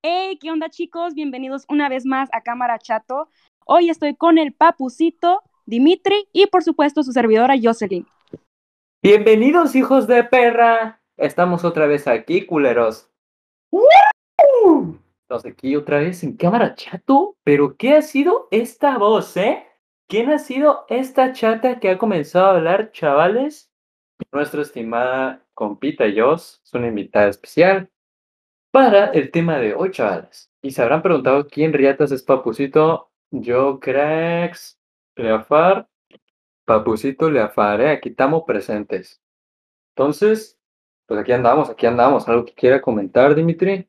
Hey, ¿qué onda chicos? Bienvenidos una vez más a Cámara Chato. Hoy estoy con el papucito Dimitri y por supuesto su servidora Jocelyn. Bienvenidos hijos de perra. Estamos otra vez aquí, culeros. Estamos aquí otra vez en Cámara Chato. Pero ¿qué ha sido esta voz, eh? ¿Quién ha sido esta chata que ha comenzado a hablar, chavales? Nuestra estimada compita Jos, es una invitada especial para el tema de hoy, chavales. Y se habrán preguntado quién riatas es Papucito. Yo, cracks, Leafar, Papucito, Leafar, ¿eh? aquí estamos presentes. Entonces, pues aquí andamos, aquí andamos. ¿Algo que quiera comentar, Dimitri?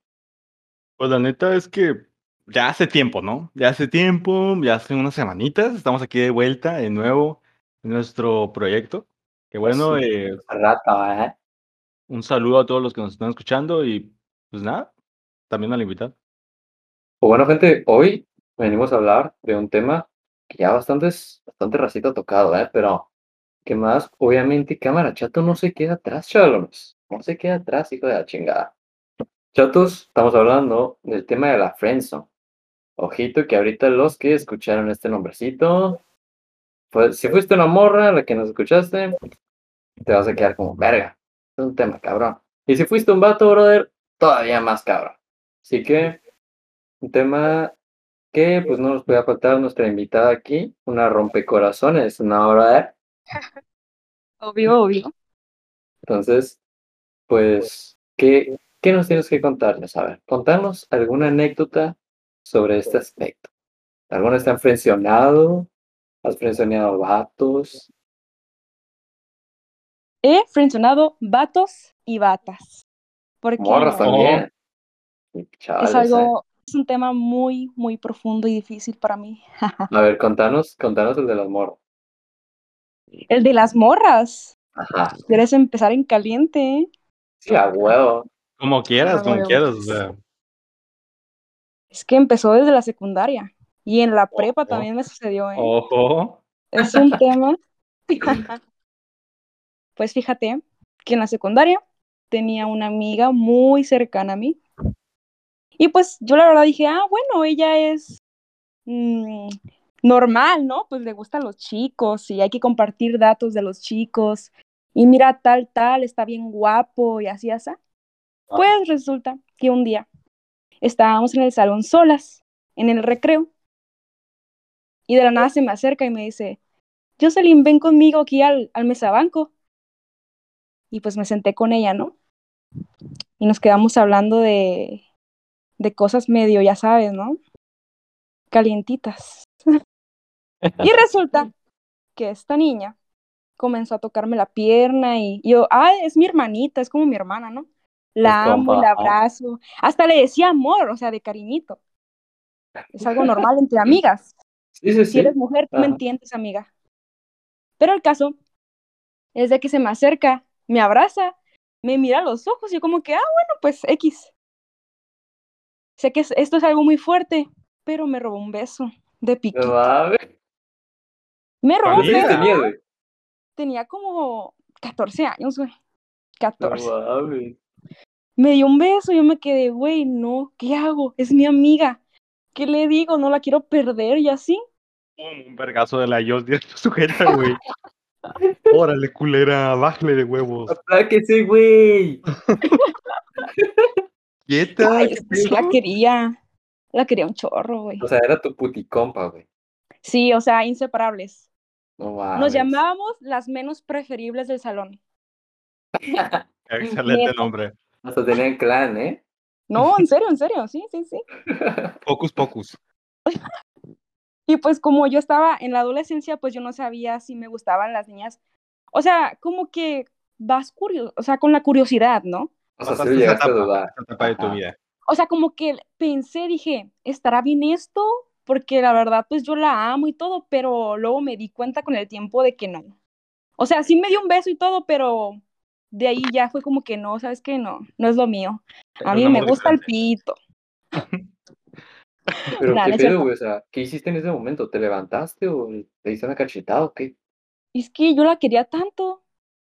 Pues la neta es que ya hace tiempo, ¿no? Ya hace tiempo, ya hace unas semanitas, estamos aquí de vuelta de nuevo en nuestro proyecto. Que bueno, Sí, eh, Rata, ¿eh? un saludo a todos los que nos están escuchando y pues nada, también a la invitada. Pues bueno, gente, hoy venimos a hablar de un tema que ya bastante, bastante racito tocado, ¿eh? Pero, ¿qué más? Obviamente, Cámara Chato no se queda atrás, chavalones. No se queda atrás, hijo de la chingada. Chatos, estamos hablando del tema de la friendzone. Ojito que ahorita los que escucharon este nombrecito, pues si fuiste una morra la que nos escuchaste, te vas a quedar como verga. Es un tema cabrón. Y si fuiste un vato, brother, todavía más cabrón. Así que, un tema que pues no nos puede faltar nuestra invitada aquí, una rompecorazones, una hora de... Obvio, obvio. Entonces, pues, ¿qué, ¿qué nos tienes que contarnos? A ver, contarnos alguna anécdota sobre este aspecto. ¿Alguna está frencionado? ¿Has frencionado vatos? He frencionado vatos y batas. Porque Morras también. Es ¿eh? algo, es un tema muy, muy profundo y difícil para mí. A ver, contanos, contanos el de las morras. El de las morras. Ajá. Quieres empezar en caliente. Sí, a huevo. Como quieras, como quieras, o sea, Es que empezó desde la secundaria. Y en la prepa Ojo. también me sucedió, ¿eh? ojo. Es un tema. Pues fíjate que en la secundaria tenía una amiga muy cercana a mí. Y pues yo la verdad dije, ah, bueno, ella es mm, normal, ¿no? Pues le gustan los chicos y hay que compartir datos de los chicos. Y mira, tal, tal, está bien guapo y así, así. Pues resulta que un día estábamos en el salón solas, en el recreo, y de la nada se me acerca y me dice, Jocelyn, ven conmigo aquí al, al mesabanco. Y pues me senté con ella, ¿no? Y nos quedamos hablando de, de cosas medio, ya sabes, ¿no? Calientitas. y resulta que esta niña comenzó a tocarme la pierna y yo, ah, es mi hermanita, es como mi hermana, ¿no? La amo y compa, la ah. abrazo. Hasta le decía amor, o sea, de cariñito. Es algo normal entre amigas. Sí, sí, Si eres mujer, tú me entiendes, amiga. Pero el caso es de que se me acerca, me abraza, me mira a los ojos y yo como que, ah, bueno, pues X. Sé que es- esto es algo muy fuerte, pero me robó un beso de No piquito. mames. Me robó un ¿Cuántos años beso. tenías, güey? Tenía como 14 años, güey. No 14. mames. Me dio un beso y yo me quedé, güey, no, ¿qué hago? Es mi amiga. ¿Qué le digo? No la quiero perder y así. Un vergazo de la Yos directo a su jeta, güey. Órale, culera, bájale de huevos. Apláquese, güey. Quieta, Ay, ¿qué es que sí la quería. La quería un chorro, güey. O sea, era tu puticompa, güey. Sí, o sea, inseparables. No. Nos llamábamos las menos preferibles del salón. Excelente nombre. Hasta tenían clan, ¿eh? No, en serio, en serio, sí, sí, sí. Pocus Pocus. Y pues como yo estaba en la adolescencia, pues yo no sabía si me gustaban las niñas. O sea, como que vas curioso, o sea, con la curiosidad, ¿no? O sea, Pasaste sí esa llegaste a etapa, dudar. esa etapa de tu vida. O sea, como que pensé, dije, ¿estará bien esto? Porque la verdad, pues yo la amo y todo, pero luego me di cuenta con el tiempo de que no. O sea, sí me dio un beso y todo, pero de ahí ya fue como que no, ¿sabes qué? No, no es lo mío. A mí me gusta el pito. Pero Nah, qué pedo, güey. O sea, ¿qué hiciste en ese momento? ¿Te levantaste o te diste una cachetada o qué? Es que yo la quería tanto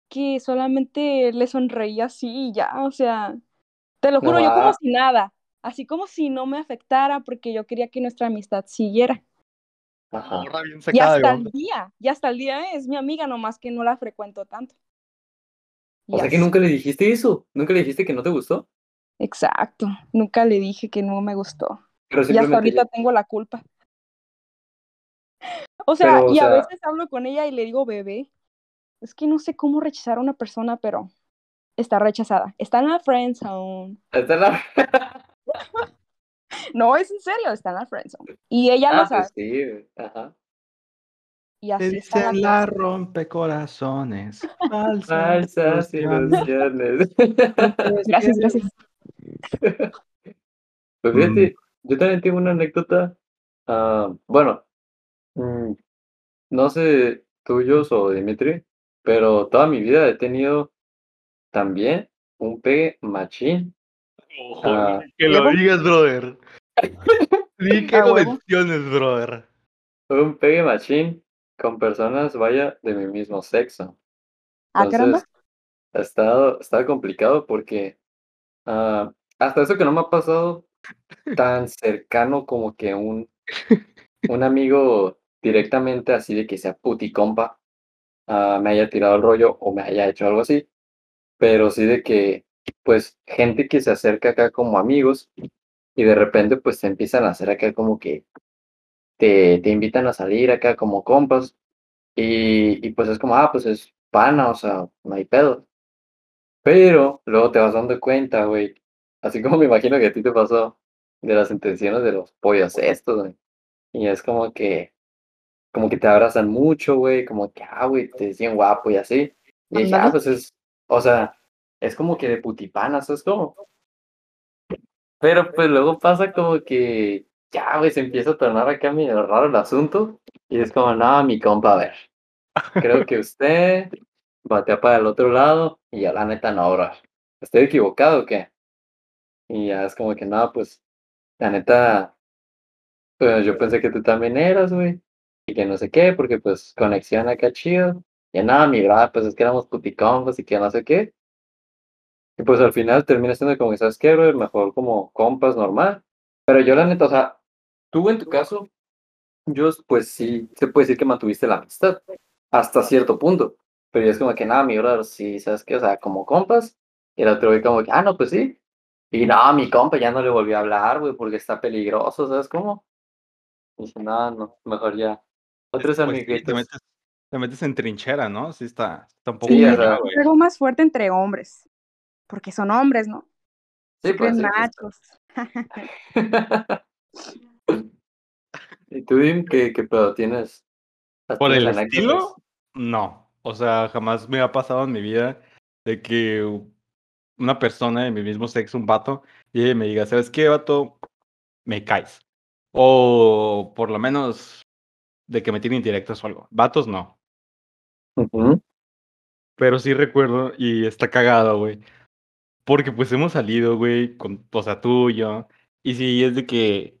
que solamente le sonreía así y ya, o sea, te lo No juro, yo como si nada. así como si no me afectara porque yo quería que nuestra amistad siguiera. Ajá. Y hasta el día, y hasta el día es mi amiga, nomás que no la frecuento tanto. O sea que nunca le dijiste eso. Nunca le dijiste que no te gustó. Exacto, nunca le dije que no me gustó. Pero Y hasta ahorita tengo la culpa. O sea, Pero, o y a veces hablo con ella y le digo, bebé, es que no sé cómo rechazar a una persona, pero está rechazada. Está en la friend zone. Esta es la- No, es en serio, está en la friend zone. Y ella Ah, lo sabe. pues sí. Ajá. Y Te así está dicen la la rompecorazones. Falsas Falsas ilusiones. ilusiones. Gracias, gracias. Pues fíjate, yo también tengo una anécdota. ah, bueno, mm, no sé tuyos o Dimitri, pero toda mi vida he tenido también un pegue machín. Ojo, Ah. que lo digas, brother. Di que ¿A lo huevo? menciones, brother. Un pegue machín con personas, vaya, de mi mismo sexo. Ah, caramba. Entonces, ha estado, ha estado complicado porque ah, hasta eso que no me ha pasado tan cercano como que un, un amigo directamente así de que sea puticompa ah, me haya tirado el rollo o me haya hecho algo así, pero sí de que pues gente que se acerca acá como amigos y de repente pues te empiezan a hacer acá como que te, te invitan a salir acá como compas y, y pues es como, ah, pues es pana, o sea, no hay pedo. Pero luego te vas dando cuenta, güey, así como me imagino que a ti te pasó, de las intenciones de los pollos estos, güey. Y es como que, como que te abrazan mucho, güey, como que, ah, güey, te decían guapo y así. Y dije, ah, pues es, o sea, es como que de putipanas, es como. Pero pues luego pasa como que, ya, güey, se empieza a tornar acá medio raro el asunto. Y es como, no, mi compa, a ver, creo que usted batea para el otro lado y ya la neta no, bro. ¿Estoy equivocado o qué? Y ya es como que, no, pues, la neta, pues yo pensé que tú también eras, güey. Y que no sé qué, porque pues conexión acá chido. Y nada, mi brother, pues es que éramos puticombos y que no sé qué. Y pues al final termina siendo como que, ¿sabes qué, brother? Mejor como compas normal. Pero yo la neta, o sea, tú en tu caso, yo pues sí, se puede decir que mantuviste la amistad hasta cierto punto. Pero yo es como que nada, mi brother, sí, ¿sabes qué? O sea, como compas. Y el otro güey como que, ah, no, pues sí. Y no, mi compa ya no le volvió a hablar, güey, porque está peligroso, ¿sabes cómo? Dije, no, no, mejor ya. Otros Pues sí, te amiguitos. metes, te metes en trinchera, ¿no? Sí, está, está un poco Sí. Es algo más fuerte entre hombres. Porque son hombres, ¿no? Sí, pues sí, pues. machos. ¿Y tú, Dim, qué, qué pedo tienes? ¿Has Por el estilo, no. O sea, jamás me ha pasado en mi vida de que una persona de mi mismo sexo, un vato, y me diga, ¿sabes qué, vato? Me caes. O por lo menos de que me tienen indirectas o algo. Vatos no. Pero sí recuerdo y está cagado, güey. Porque pues hemos salido, güey, con, o sea, tú y yo. Y sí, es de que,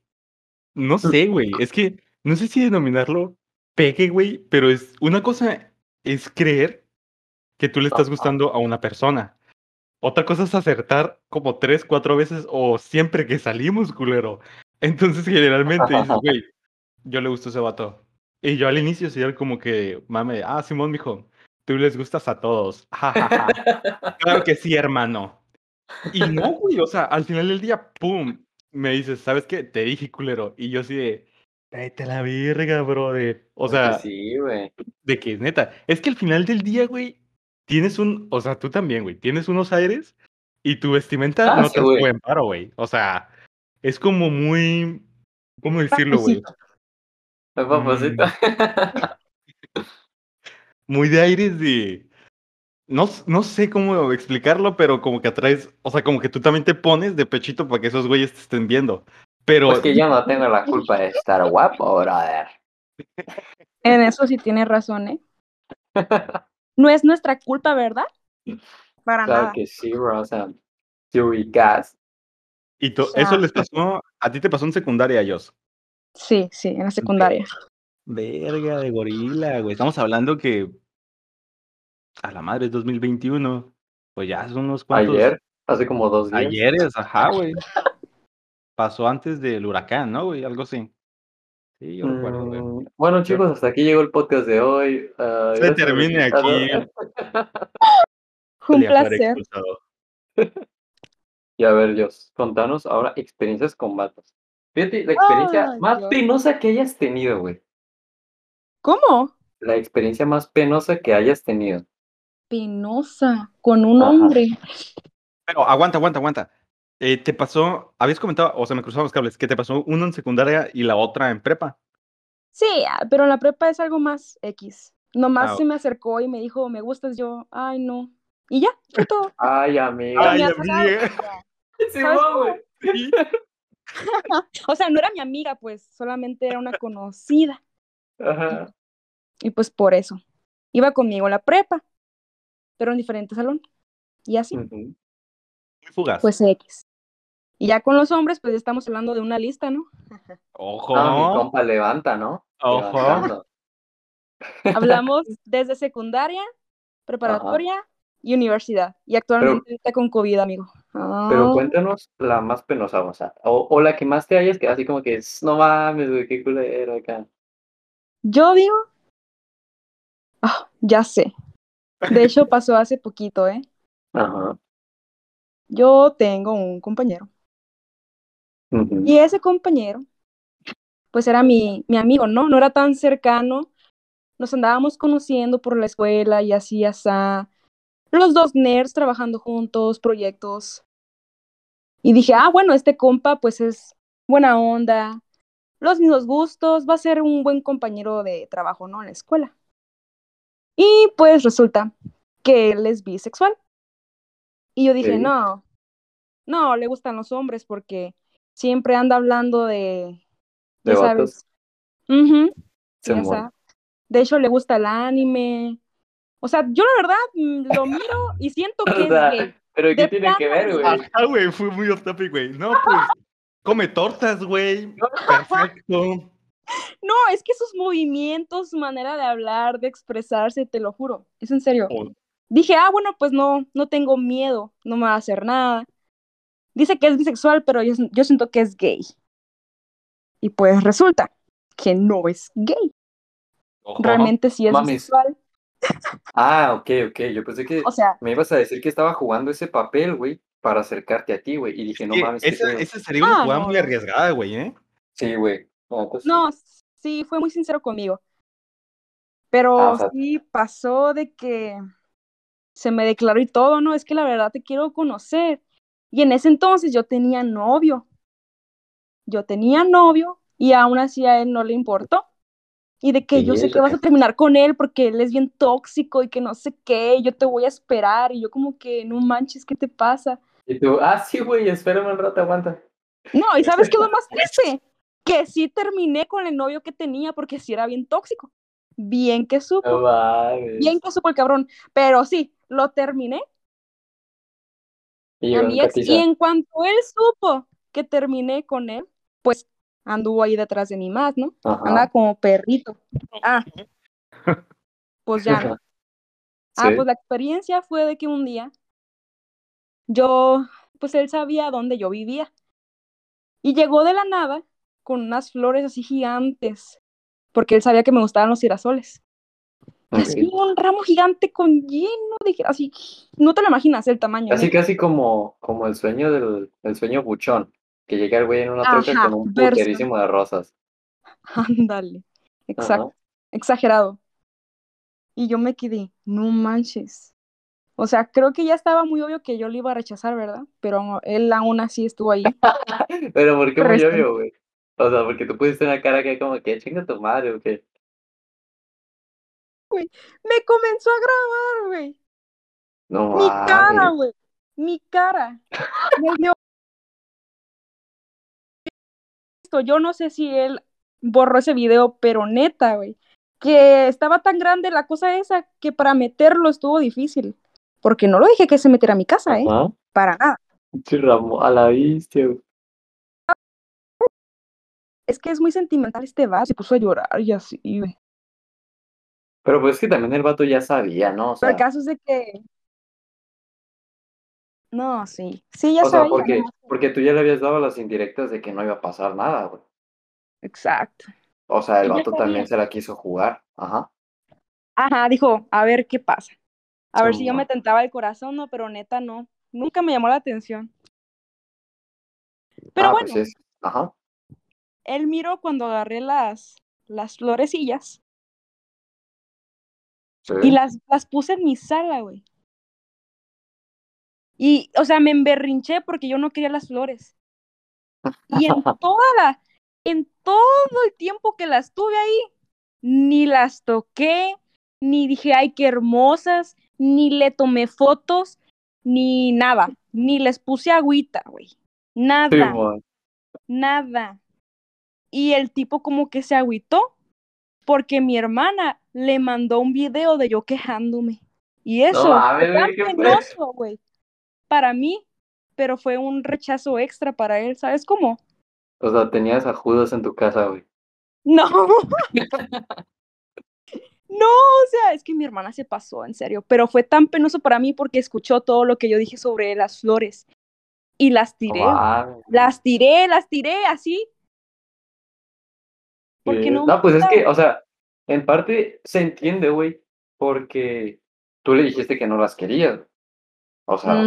no sé, güey, es que, no sé si denominarlo pegue, güey, pero es, una cosa es creer que tú le estás gustando a una persona. Otra cosa es acertar como tres, cuatro veces o siempre que salimos, culero. Entonces, generalmente dices, güey, yo le gusto a ese vato. Y yo al inicio sí era como que, mame, ah, Simón, mijo, tú les gustas a todos. Ja, ja, ja. Claro que sí, hermano. Y no, güey, o sea, al final del día, pum, me dices, ¿sabes qué? Te dije, culero. Y yo así de, vete a la verga, brother. O sea, sí, güey. de que neta, es que al final del día, güey, tienes un, o sea, tú también, güey, tienes unos aires y tu vestimenta Ah, no sí, te güey. buen paro, güey. O sea, es como muy, ¿cómo decirlo, güey? Papacito. Muy de aires de, no, no sé cómo explicarlo, pero como que atraes, o sea, como que tú también te pones de pechito para que esos güeyes te estén viendo. Pero Pues que yo no tengo la culpa de estar guapo, brother. En eso sí tienes razón, ¿eh? No es nuestra culpa, ¿verdad? Para Claro nada. que sí, bro. O sea, te ubicas. y to- sea- eso les pasó, a ti te pasó en secundaria, a ellos. Sí, sí, en la secundaria. Verga de gorila, güey. Estamos hablando que a la madre es 2021. Pues ya son unos cuantos Ayer, hace como dos días. ayeres, ajá, güey. pasó antes del huracán, ¿no, güey? Algo así. Sí, yo recuerdo, güey. Mm, bueno, chicos, hasta aquí llegó el podcast de hoy. Ah, Se termine. Fue un placer. Y a ver, Dios, contanos ahora experiencias con vatos. Fíjate, la experiencia más Dios. penosa que hayas tenido, güey. ¿Cómo? La experiencia más penosa que hayas tenido. Penosa, con un Ajá. hombre. Pero aguanta, aguanta, aguanta. Eh, te pasó, habías comentado, o sea, me cruzaron los cables, que te pasó uno en secundaria y la otra en prepa. Sí, ah, pero en la prepa es algo más X. Nomás Ah, se me acercó y me dijo, me gustas yo. Ay, no. Y ya, fue todo. Ay, amiga. Ay, amiga. o sea, Sí. O sea, no era mi amiga, pues, solamente era una conocida. Ajá. Y pues por eso. Iba conmigo a la prepa, pero en diferente salón. Y así. Muy fugaz. pues X. Y ya con los hombres, pues ya estamos hablando de una lista, ¿no? Ojo. Ah, mi compa levanta, ¿no? Ojo. Levantando. Hablamos desde secundaria, preparatoria y universidad. Y actualmente ahorita con COVID, amigo. Pero Ah, cuéntanos la más penosa, o sea, o, o la que más te hayas, que así como que es, no mames, güey, qué culero acá. Yo digo. Ah, ya sé. De hecho, pasó hace poquito, ¿eh? Ajá. Yo tengo un compañero. Y ese compañero, pues era mi, mi amigo, ¿no? No era tan cercano. Nos andábamos conociendo por la escuela y así, así. Los dos nerds trabajando juntos, proyectos. Y dije, ah, bueno, este compa, pues es buena onda, los mismos gustos, va a ser un buen compañero de trabajo, ¿no? En la escuela. Y pues resulta que él es bisexual. Y yo dije, no, no, le gustan los hombres porque siempre anda hablando de, De sabes. De hecho, le gusta el anime. O sea, yo la verdad mm, lo miro y siento que O es gay. pero ¿qué De tiene que ver, güey? Ajá, güey, fue muy off topic, güey. No, pues, come tortas, güey. Perfecto. No, es que sus movimientos, su manera de hablar, de expresarse, te lo juro, es en serio. Oh, Dije, ah, bueno, pues no, no tengo miedo, no me va a hacer nada. Dice que es bisexual, pero yo, yo siento que es gay. Y pues resulta que no es gay. ojo. Realmente sí es Mames. bisexual. Ah, ok, ok. Yo pensé que O sea, me ibas a decir que estaba jugando ese papel, güey, para acercarte a ti, güey. Y dije, no Sí, mames, esa, esa sería una Ah, jugada no, muy arriesgada, güey, ¿eh? Sí, güey. No, pues, no, sí, fue muy sincero conmigo. Pero Ah, o sea- sí pasó de que se me declaró y todo, ¿no? Es que la verdad te quiero conocer. Y en ese entonces yo tenía novio. Yo tenía novio y aún así a él no le importó. Y de que ¿Y yo sé que vas a terminar con él porque él es bien tóxico y que no sé qué, yo te voy a esperar. Y yo como que, no manches, ¿qué te pasa? Y tú, ah, sí, güey, espérame un rato, aguanta. No, ¿y sabes qué es lo más triste? Que sí terminé con el novio que tenía porque sí era bien tóxico. Bien que supo. No. Bien que supo el cabrón. Pero sí, lo terminé Y a llegó mi en ex. catiza. Y en cuanto él supo que terminé con él, pues anduvo ahí detrás de mí más, ¿no? Ajá. Andaba como perrito. Ah, pues ya no. Ah, Sí. pues la experiencia fue de que un día yo, pues él sabía dónde yo vivía. Y llegó de la nada con unas flores así gigantes, porque él sabía que me gustaban los girasoles. Así un ramo gigante con lleno de así, no te lo imaginas el tamaño. Casi, neta. casi como, como el sueño del el sueño buchón. Que llega el güey en una troca Ajá, con un puterísimo de rosas. Ándale, exacto, exagerado. Y yo me quedé, no manches. O sea, creo que ya estaba muy obvio que yo le iba a rechazar, ¿verdad? Pero él aún así estuvo ahí. Pero ¿por qué muy obvio, güey? O sea, porque tú pusiste una cara que como que chinga tu madre o qué. Me comenzó a grabar, güey. No Mi cara, güey. Mi cara. Me dio. Yo no sé si él borró ese video, pero neta, güey. Que estaba tan grande la cosa esa que para meterlo estuvo difícil. Porque no lo dije que se metiera a mi casa, ¿eh? Para nada. Ramón, a la bestia, güey. Es que es muy sentimental este vaso. Se puso a llorar y así, güey. Pero pues es que también el vato ya sabía, ¿no? O Pero el sea, caso es de que. No, sí. Sí, ya O sea, sabía. porque, nomás que- porque tú ya le habías dado las indirectas de que no iba a pasar nada, güey. Exacto. O sea, el vato también se la quiso jugar. Ajá. Ajá, dijo, a ver qué pasa. A ver si yo me tentaba el corazón, no, pero neta no. Nunca me llamó la atención. Pero ah, bueno, pues es. Ajá. él miró cuando agarré las, las florecillas Sí. y las, las puse en mi sala, güey. Y, o sea, me emberrinché porque yo no quería las flores. Y en toda la, en todo el tiempo que las tuve ahí, ni las toqué, ni dije, ay, qué hermosas, ni le tomé fotos, ni nada, ni les puse agüita, güey. Nada, nada. Y el tipo como que se agüitó porque mi hermana le mandó un video de yo quejándome. Y eso fue tan penoso, güey, para mí, pero fue un rechazo extra para él, ¿sabes cómo? O sea, tenías a Judas en tu casa, güey. No. No, o sea, es que mi hermana se pasó, en serio, pero fue tan penoso para mí porque escuchó todo lo que yo dije sobre las flores y las tiré, las tiré, las tiré así. Porque Sí. no, No, pues es que, o sea, en parte se entiende, güey, porque tú le dijiste que no las querías. O sea,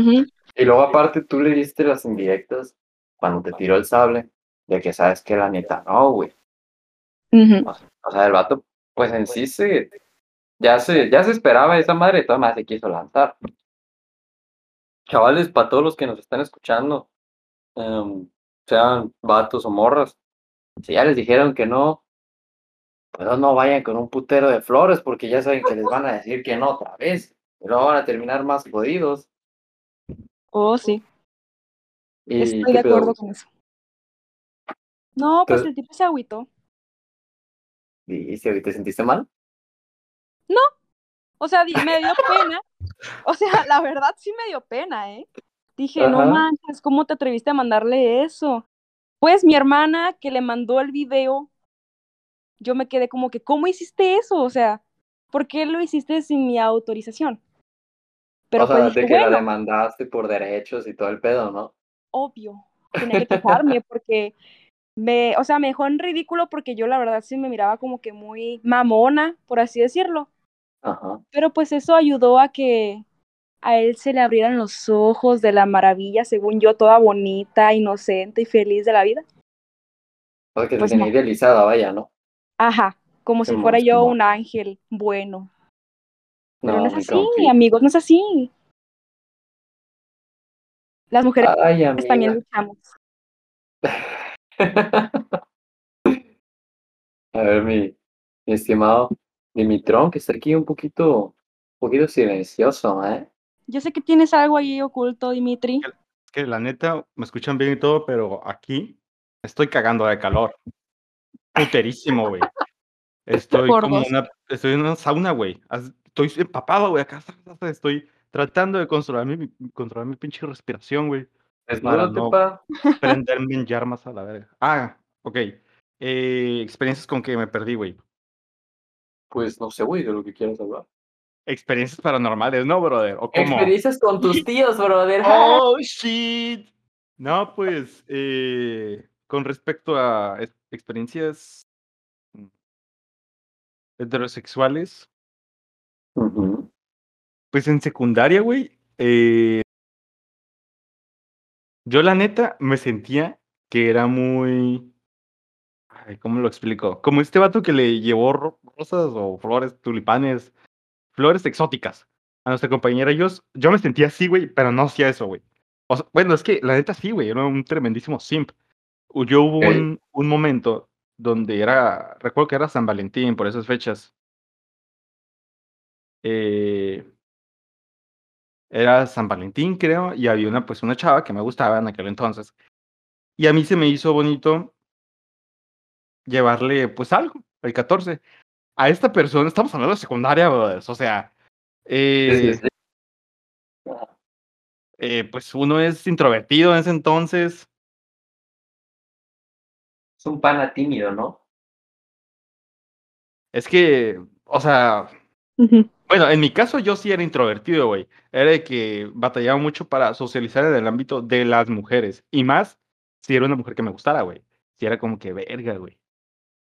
y luego aparte tú le diste las indirectas cuando te tiró el sable, de que sabes que la neta no, güey. O sea, el vato, pues en sí se, ya se, ya se esperaba esa madre, todas maneras se quiso lanzar. Chavales, para todos los que nos están escuchando, em, sean vatos o morras, si ya les dijeron que no, pues no vayan con un putero de flores, porque ya saben que les van a decir que no otra vez, luego van a terminar más jodidos. Oh, sí, Y estoy de acuerdo con eso. No, pues Entonces- el tipo se agüitó. ¿Y si ahorita te sentiste mal? O sea, di- me dio pena. O sea, la verdad sí me dio pena, ¿eh? Dije, no manches, ¿cómo te atreviste a mandarle eso? Pues mi hermana que le mandó el video, yo me quedé como que, ¿cómo hiciste eso? O sea, ¿por qué lo hiciste sin mi autorización? Pero o sea, pues de que la demandaste por derechos y todo el pedo, ¿no? obvio, tenía que quejarme porque me, o sea, me dejó en ridículo porque yo la verdad sí me miraba como que muy mamona, por así decirlo. Ajá. Pero pues eso ayudó a que a él se le abrieran los ojos de la maravilla, según yo, toda bonita, inocente y feliz de la vida. O sea, Pues te tenía no. idealizada, vaya, ¿no? Ajá, como si fuera yo un ángel bueno. Pero no, es así, compi. amigos, no es así. Las mujeres Ay, también luchamos. A ver, mi, mi estimado Dimitrón, que está aquí un poquito, un poquito silencioso, ¿eh? Yo sé que tienes algo ahí oculto, Dimitri. Que la neta, me escuchan bien y todo, pero aquí estoy cagando de calor. Puterísimo, güey. Estoy Por como dos. una, estoy en una sauna, güey. Estoy empapado, güey. Acá estoy tratando de controlar mi, controlar mi pinche respiración, güey. Para Desnúdate, no pa. prenderme en llamas a la verga. Ah, ok. Eh, experiencias con que me perdí, güey. Pues no sé, güey, de lo que quieras hablar. Experiencias paranormales, ¿no, brother? ¿O cómo? Experiencias con tus tíos, brother. Oh, shit. No, pues, eh, con respecto a experiencias mm, heterosexuales, pues en secundaria, güey, eh, yo la neta me sentía que era muy... Ay, ¿cómo lo explico? Como este vato que le llevó ro- rosas o flores, tulipanes, flores exóticas a nuestra compañera. Yo, yo me sentía así, güey, pero no hacía eso, güey. O sea, bueno, es que la neta sí, güey, era un tremendísimo simp. Yo hubo Ok. un, un momento donde era, recuerdo que era San Valentín, por esas fechas. Eh, era San Valentín, creo, y había una, pues, una chava que me gustaba en aquel entonces. Y a mí se me hizo bonito llevarle, pues, algo, el 14. A esta persona, estamos hablando de secundaria, brothers, o sea, Sí, eh, sí, sí. eh, pues uno es introvertido en ese entonces. Es un pana tímido, ¿no? Es que, o sea. Bueno, en mi caso yo sí era introvertido, güey. Era de que batallaba mucho para socializar en el ámbito de las mujeres. Y más si era una mujer que me gustara, güey. Si era como que verga, güey.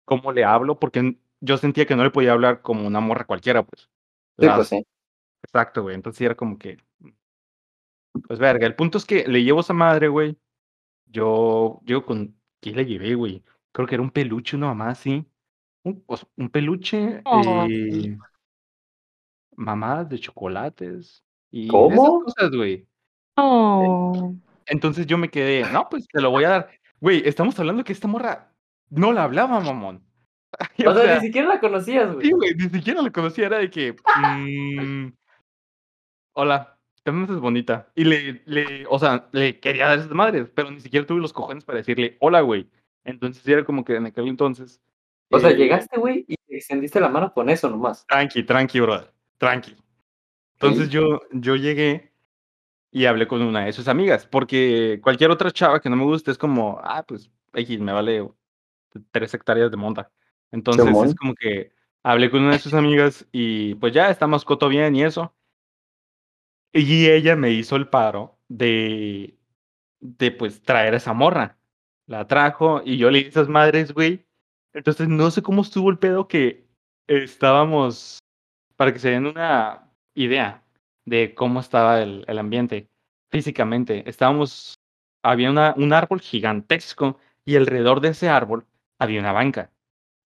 ¿Cómo le hablo? Porque yo sentía que no le podía hablar como una morra cualquiera, pues. Sí, Las- pues sí. Exacto, güey. Entonces sí era como que. Pues verga. El punto es que le llevo esa madre, güey. Yo llego con. ¿Qué le llevé, güey? Creo que era un peluche, una mamá así. Un, peluche. Oh. eh, mamadas de chocolates. Y ¿Cómo? esas cosas, güey. Oh. Entonces yo me quedé, no, pues te lo voy a dar. Güey, estamos hablando que esta morra no la hablaba, mamón. O sea, ni siquiera la conocías, güey. Sí, güey, ni siquiera la conocía, era de que. mm, hola, me haces bonita. Y le, le, o sea, le quería dar esas madres, pero ni siquiera tuve los cojones para decirle hola, güey. Entonces era como que en aquel entonces. O sea, eh, llegaste, güey, y te extendiste la mano con eso nomás. Tranqui, tranqui, brother. Tranqui. Entonces Sí. yo, yo llegué y hablé con una de sus amigas, porque cualquier otra chava que no me guste es como, ah, pues, X, me vale tres hectáreas de monta. Entonces es como que hablé con una de sus amigas y pues ya estamos coto bien y eso. Y ella me hizo el paro de, de pues traer a esa morra. La trajo y yo le di esas madres, güey. Entonces no sé cómo estuvo el pedo que estábamos, para que se den una idea de cómo estaba el, el ambiente físicamente. Estábamos, había una, un árbol gigantesco y alrededor de ese árbol había una banca.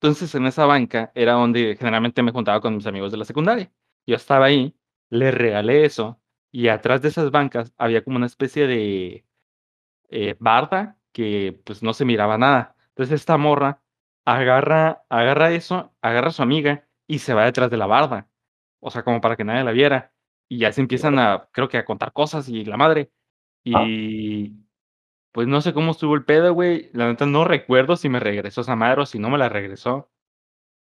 Entonces en esa banca era donde generalmente me juntaba con mis amigos de la secundaria. Yo estaba ahí, le regalé eso y atrás de esas bancas había como una especie de eh, barda que pues no se miraba nada. Entonces esta morra agarra, agarra eso, agarra a su amiga y se va detrás de la barda. O sea, como para que nadie la viera. Y ya se empiezan a, creo que a contar cosas y la madre. Y pues no sé cómo estuvo el pedo, güey. La neta no recuerdo si me regresó esa madre o si no me la regresó.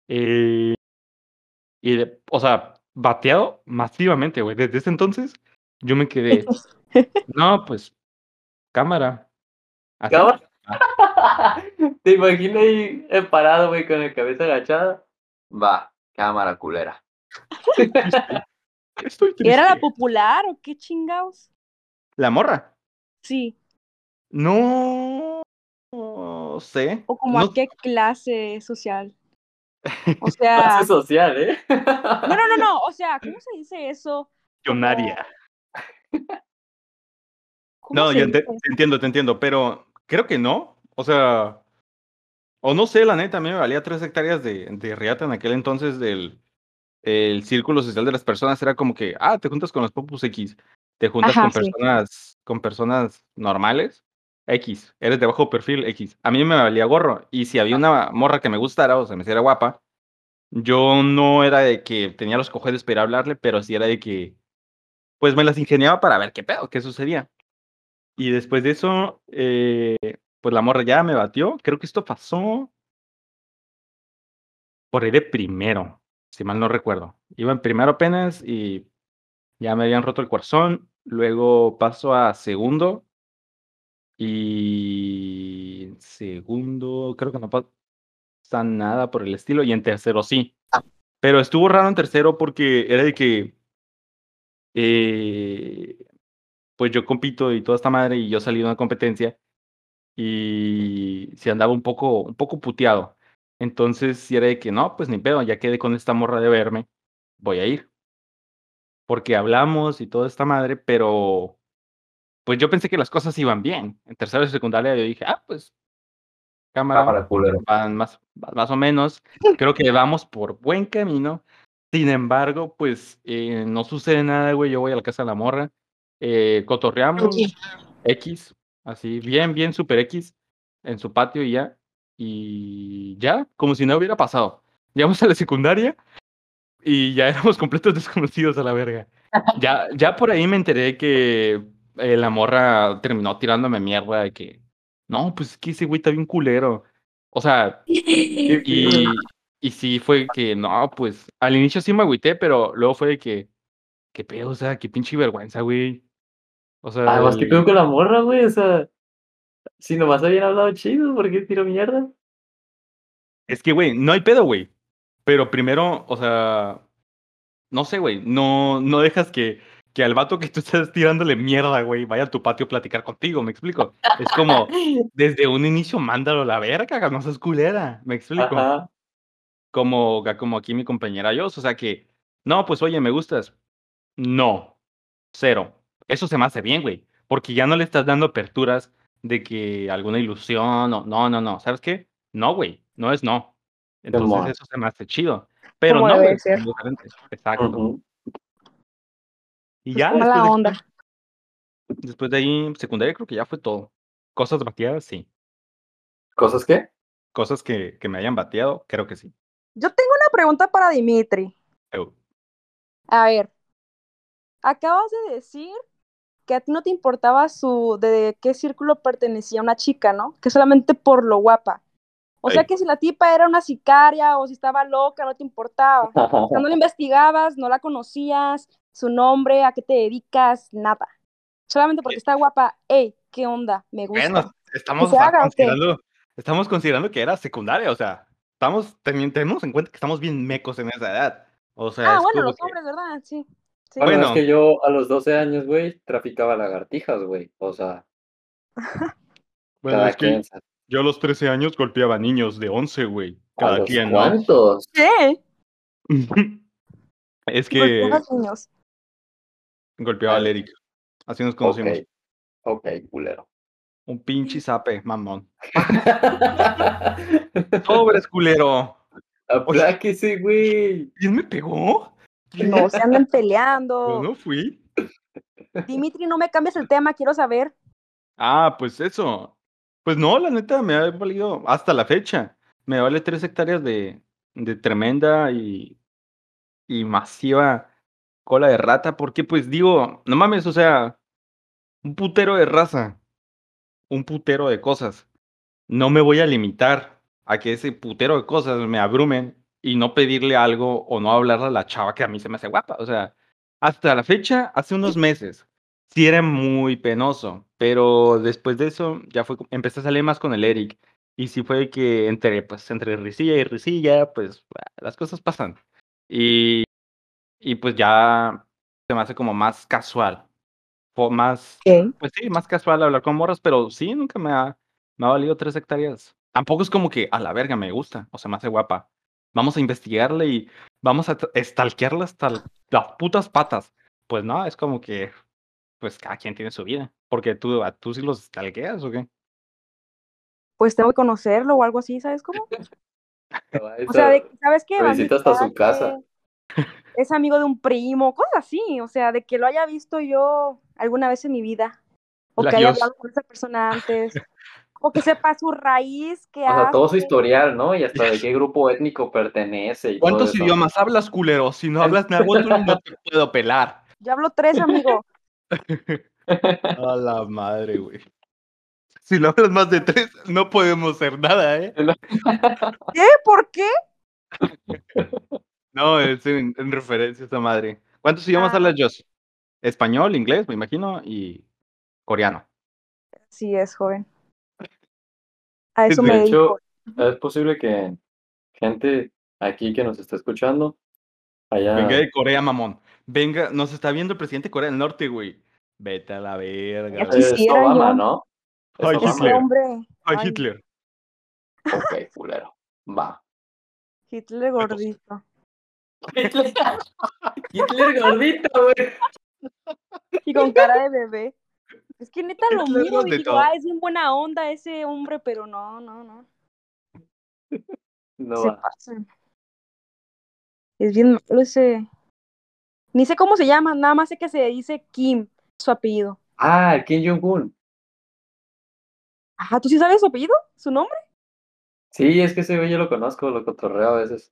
Eh, y, de- o sea, bateado masivamente, güey. Desde ese entonces yo me quedé, no, pues, cámara. Así. Cámara. Te imagino ahí parado, güey, con la cabeza agachada. Va, cámara culera. Estoy ¿Y ¿Era la popular o qué chingados? ¿La morra? Sí. No sé. ¿O como No- a qué clase social? O sea, Clase social, ¿eh? no, no, no, no. O sea, ¿cómo se dice eso? millonaria. ¿Cómo No, yo te entiendo, te entiendo, pero creo que no. O sea, o no sé, la neta, a mí me valía tres hectáreas de, de riata en aquel entonces del el círculo social de las personas. Era como que, ah, te juntas con los popus X, te juntas Ajá, con sí. personas, con personas normales, X, eres de bajo perfil, X. A mí me valía gorro. Y si había una morra que me gustara o se me hiciera guapa, yo no era de que tenía los cojones para hablarle, pero sí era de que, pues me las ingeniaba para ver qué pedo, qué sucedía. Y después de eso, eh, pues la morra ya me batió. Creo que esto pasó por ahí de primero, si mal no recuerdo. Iba en primero apenas y ya me habían roto el corazón. Luego paso a segundo. Y en segundo, creo que no pasa nada por el estilo. Y en tercero sí. Pero estuvo raro en tercero porque era de que eh, pues yo compito y toda esta madre y yo salí de una competencia y se andaba un poco, un poco puteado. Entonces, si era de que no, pues ni pedo, ya quedé con esta morra de verme, voy a ir. Porque hablamos y toda esta madre, pero pues yo pensé que las cosas iban bien. En tercero y secundaria yo dije, ah, pues cámara, Cámara van más, más o menos. Creo que vamos por buen camino. Sin embargo, pues eh, no sucede nada, güey. Yo voy a la casa de la morra, eh, cotorreamos, Sí. X, así, bien, bien, super X, en su patio y ya. Y ya, como si no hubiera pasado. Llegamos a la secundaria y ya éramos completos desconocidos a la verga. Ya, ya por ahí me enteré que eh, la morra terminó tirándome mierda de que, no, pues es que ese güey está bien culero. O sea, y, y sí fue que, no, pues al inicio sí me agüité, pero luego fue de que, qué pedo, o sea, qué pinche vergüenza, güey. O sea, Además, ¿qué el- pedo con la morra, güey? O sea, si nomás habían hablado chido, ¿por qué tiro mierda? es que, güey, no hay pedo, güey. Pero primero, o sea, no sé, güey, no, no dejas que, que al vato que tú estás tirándole mierda, güey, vaya a tu patio a platicar contigo, me explico. Es como, desde un inicio, mándalo a la verga, no seas culera, me explico. Ajá. Como, como aquí mi compañera yo, o sea que, no, pues oye, me gustas. No, cero. Eso se me hace bien, güey, porque ya no le estás dando aperturas de que alguna ilusión, o, no, no, no, ¿sabes qué? No, güey, no es no. Entonces eso se me hace chido. Pero no, güey, ser. son diferentes. Exacto. Y Pues ya, después de, onda. después de ahí, secundaria creo que ya fue todo. Cosas bateadas, sí. ¿Cosas qué? Cosas que, que me hayan bateado, creo que sí. Yo tengo una pregunta para Dimitri. A ver, acabas de decir que a ti no te importaba su de qué círculo pertenecía una chica, ¿no? Que solamente por lo guapa. O sea Ey. que si la tipa era una sicaria o si estaba loca, no te importaba. O sea, no la investigabas, no la conocías, su nombre, a qué te dedicas, nada. Solamente porque está guapa, hey, ¿qué onda? Me gusta. Bueno, estamos haga, considerando, estamos considerando que era secundaria, o sea, estamos, tenemos en cuenta que estamos bien mecos en esa edad. O sea, ah, bueno, los que- hombres, ¿verdad? Sí. Sí. Bueno, Bueno. es que yo a los 12 años, güey, traficaba lagartijas, güey. O sea, bueno, cada es que quien. yo a los 13 años golpeaba niños de 11, güey. ¿A Cada los quien, ¿no? cuántos? ¿Qué? es ¿Por que los niños? golpeaba al Al- Eric. Así nos conocimos. Ok, ok, culero. Un pinche zape, mamón. Sobres, culero. Apláquese, güey. ¿Quién me pegó? No se anden Yo peleando. no fui. Dimitri, no me cambies el tema, quiero saber. Ah, pues eso. Pues no, la neta, me ha valido hasta la fecha. Me vale tres hectáreas de, de tremenda y, y masiva cola de rata, porque pues digo, no mames, o sea, un putero de raza, un putero de cosas. No me voy a limitar a que ese putero de cosas me abrumen y no pedirle algo o no hablarle a la chava que a mí se me hace guapa. O sea, hasta la fecha, hace unos meses, sí era muy penoso, pero después de eso ya fue, empecé a salir más con el Eric. Y sí fue que entre, pues, entre risilla y risilla, pues las cosas pasan. Y, y pues ya se me hace como más casual. O más, pues sí, más casual hablar con morras, pero sí, nunca me ha, me ha valido tres hectáreas. Tampoco es como que a la verga me gusta o se me hace guapa. Vamos a investigarle y vamos a stalkearla hasta las putas patas. Pues no, es como que, pues cada quien tiene su vida. Porque tú, ¿a tú sí los stalkeas o qué? Pues tengo que conocerlo o algo así, ¿sabes cómo? O sea, de, ¿sabes qué? visita hasta su casa, Es amigo de un primo, cosas así. O sea, de que lo haya visto yo alguna vez en mi vida. O La que haya Dios. hablado con esa persona antes. o que sepa su raíz, que O sea, todo su historial, ¿no? Y hasta de qué grupo étnico pertenece. Y todo ¿Cuántos eso. idiomas hablas, culero? Si no hablas náhuatl, no te puedo pelar. Yo hablo tres, amigo. A la madre, güey. Si no hablas más de tres, no podemos hacer nada, ¿eh? ¿Qué? ¿Por qué? No, es en, en referencia a esta madre. ¿Cuántos idiomas Ah. hablas, Joss? Español, inglés, me imagino, y coreano. Sí, es joven. A eso De me De dedico. hecho, es posible que gente aquí que nos está escuchando haya... Venga de Corea, mamón. Venga, nos está viendo el presidente de Corea del Norte, güey. Vete a la verga. Es Obama, yo. ¿no? Es Ay, Obama. Hitler. hombre. Ay, ay, Hitler. Ok, culero. Va. Hitler gordito. Hitler, Hitler gordito, güey. Y con cara de bebé. Es que neta lo miro y digo, ah, es bien buena onda ese hombre, pero no, no, no. No se va. pasan. Es bien malo ese. Ni sé cómo se llama, nada más sé que se dice Kim, su apellido. Ah, Kim Jong-un. Ajá, ¿tú sí sabes su apellido? ¿Su nombre? Sí, es que ese güey yo lo conozco, lo cotorreo a veces.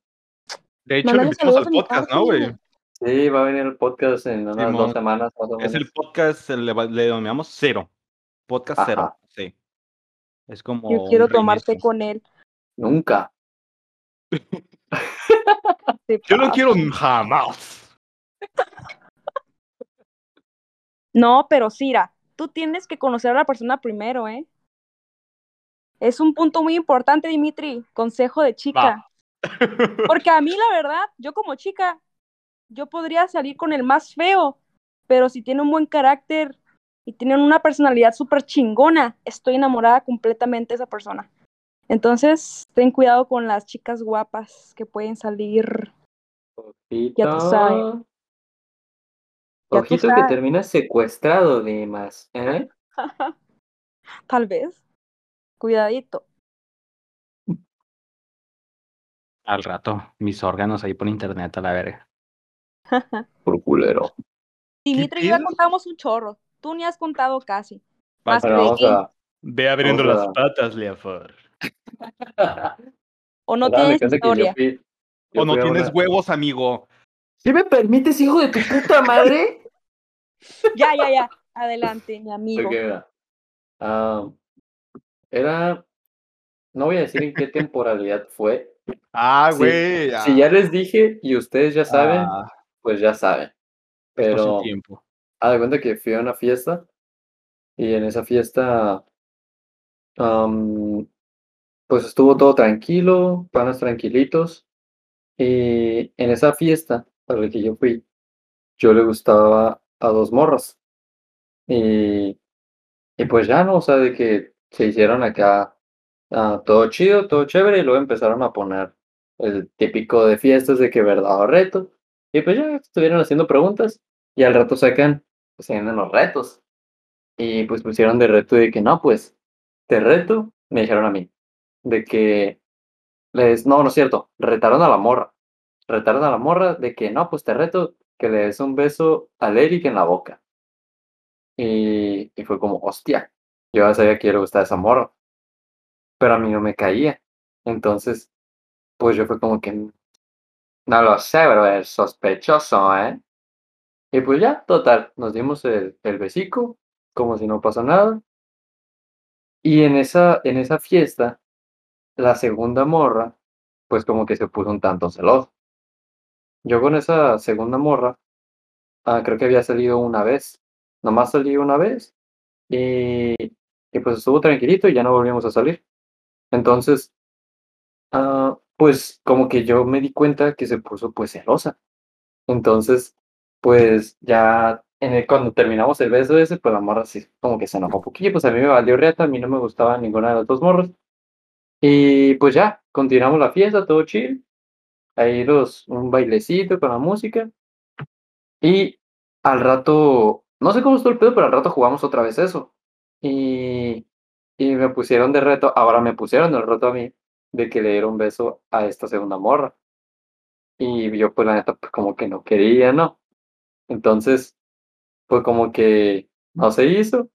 De hecho, lo invitamos al podcast, ¿no, güey? Sí, va a venir el podcast en unas Simón. dos semanas más o menos. Es el podcast, le, le denominamos cero. Podcast Ajá. cero, sí. Es como. Yo quiero tomarte con él. Nunca. Yo no quiero jamás. No, pero Cira, tú tienes que conocer a la persona primero, ¿eh? Es un punto muy importante, Dimitri. Consejo de chica. Va. Porque a mí, la verdad, yo como chica, yo podría salir con el más feo, pero si tiene un buen carácter y tiene una personalidad súper chingona, estoy enamorada completamente de esa persona. Entonces, ten cuidado con las chicas guapas que pueden salir. Ya tú sabes. Ojito. Ya tú Ojito que sabes. termina secuestrado, Dimas. ¿eh? Tal vez. Cuidadito. Al rato, mis órganos ahí por internet a la verga. Por culero. Dimitri y yo ya pides? contamos un chorro. Tú ni has contado casi. Más que- a. Ve abriendo las patas, Leafor. O no Ahora tienes yo historia. fui- yo O no tienes una- huevos, amigo. ¿Sí me permites, hijo de tu puta madre? Ya, ya, ya. Adelante, mi amigo. Ah, era. No voy a decir en qué temporalidad fue. Ah, Sí, güey. Si ya les dije y ustedes ya saben, Ah, pues ya saben. pero... Tiempo. haz de cuenta que fui a una fiesta y en esa fiesta pues estuvo todo tranquilo, panas tranquilitos y en esa fiesta a la que yo fui, yo le gustaba a dos morras y, y pues ya no, o sea, de que se hicieron acá ah, todo chido, todo chévere y luego empezaron a poner el típico de fiestas de que verdad o reto y pues ya estuvieron haciendo preguntas y al rato sacan, pues vienen los retos y pues pusieron de reto de que no, pues te reto, me dijeron a mí, de que les, no, no es cierto, retaron a la morra, retaron a la morra de que no, pues te reto que le des un beso al Eric en la boca. Y, y fue como, hostia, yo ya sabía que le gustaba esa morra, pero a mí no me caía. Entonces, pues yo fue como que, no lo sé, bro, es sospechoso, ¿eh? Y pues ya, total, nos dimos el, el besico, como si no pasó nada. Y en esa, en esa fiesta, la segunda morra, pues como que se puso un tanto celosa. Yo con esa segunda morra, ah, creo que había salido una vez. Nomás salí una vez y, y pues estuvo tranquilito y ya no volvimos a salir. Entonces, ah, pues como que yo me di cuenta que se puso pues celosa. Entonces, pues ya en el, cuando terminamos el beso ese, pues la morra sí como que se enojó un poquillo, pues a mí me valió reata, a mí no me gustaba ninguna de las dos morras. Y pues ya, continuamos la fiesta, todo chill. Ahí los, un bailecito con la música. Y al rato, no sé cómo estuvo el pedo, pero al rato jugamos otra vez eso. Y, y me pusieron de reto, ahora me pusieron el reto a mí, de que le diera un beso a esta segunda morra. Y yo, pues la neta, pues como que no quería, ¿no? Entonces, pues como que no se hizo.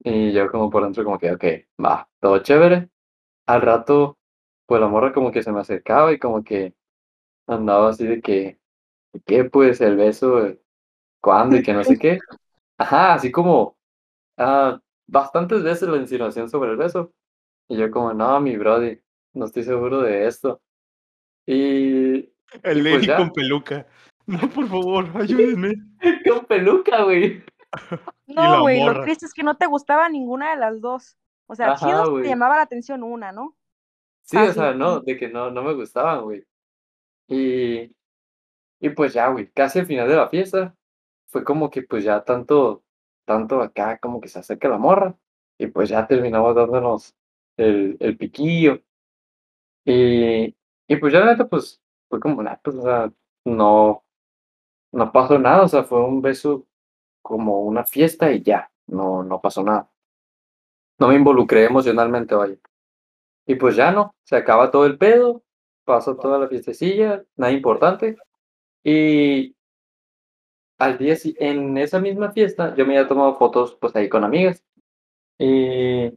Y yo como por dentro como que, ok, va, todo chévere. Al rato, pues la morra como que se me acercaba y como que andaba así de que, ¿de ¿qué pues el beso? ¿Cuándo? Y que no sé qué. Ajá, así como ah, bastantes veces la insinuación sobre el beso. Y yo como, no, mi brody, no estoy seguro de esto. Y El pues Lady con peluca. No, por favor, ayúdenme. con peluca, güey. No, güey, lo triste es que no te gustaba ninguna de las dos. O sea, Ajá, chido si güey. te llamaba la atención una, ¿no? Sí, o sea, no, de que no, no me gustaban, güey. Y, y pues ya, güey, casi al final de la fiesta fue como que pues ya tanto, tanto acá como que se acerca la morra y pues ya terminamos dándonos el, el piquillo. Y, y pues ya la neta pues fue como, nah, pues o sea, no, no pasó nada, o sea, fue un beso como una fiesta y ya, no, no pasó nada. No me involucré emocionalmente, vaya. Y pues ya no, se acaba todo el pedo, pasó toda la fiestecilla, nada importante. Y al día en esa misma fiesta, yo me había tomado fotos pues ahí con amigas. Y,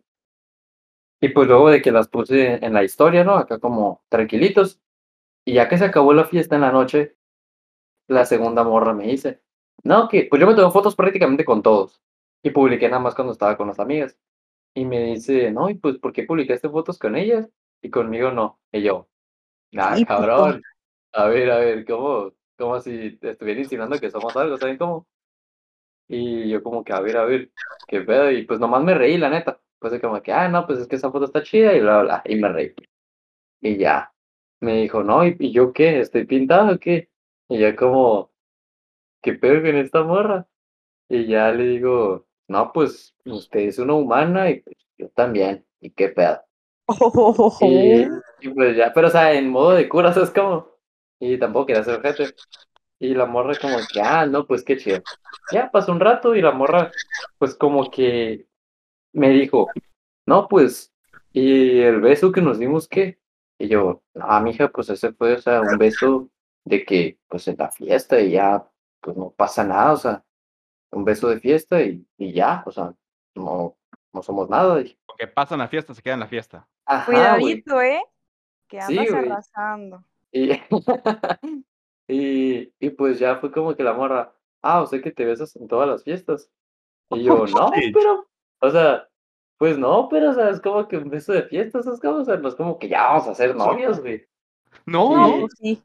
y pues luego de que las puse en la historia, ¿no? Acá como tranquilitos. Y ya que se acabó la fiesta en la noche, la segunda morra me dice, no, que pues yo me tomé fotos prácticamente con todos. Y publiqué nada más cuando estaba con las amigas. Y me dice, no, y pues, ¿por qué publicaste fotos con ellas? Y conmigo no. Y yo, ah, Sí, puto. cabrón. A ver, a ver, ¿cómo? Como si te estuviera insinuando que somos algo, ¿saben cómo? Y yo como que, a ver, a ver, qué pedo. Y pues nomás me reí, la neta. Pues de como que, ah, no, pues es que esa foto está chida y bla, bla, y me reí. Y ya. Me dijo, no, ¿y, y yo qué? ¿Estoy pintado o qué? Y ya como, ¿qué pedo con esta morra? Y ya le digo, no, pues usted es una humana y pues, yo también. ¿Y qué pedo? Y, y pues ya, pero o sea, en modo de cura, ¿sabes cómo? Y tampoco quería ser gente. Y la morra como que, ah, no, pues qué chido. Ya pasó un rato y la morra, pues como que me dijo, no, pues, ¿y el beso que nos dimos qué? Y yo, no, mija, pues ese fue, o sea, un beso de que, pues en la fiesta y ya, pues no pasa nada, o sea, un beso de fiesta y, y ya, o sea, no, no somos nada. Dije, Lo que pasa en la fiesta se queda en la fiesta. Ajá. Cuidadito, ¿eh? Que Sí, andas güey. arrasando. Y, y, y pues ya fue como que la morra, ah, o sea que te besas en todas las fiestas. Y yo, no, Sí. pero, o sea, pues no, pero, o sea, es como que un beso de fiestas, es como, o sea, no es como que ya vamos a ser novios, güey. No, No, Sí. sí.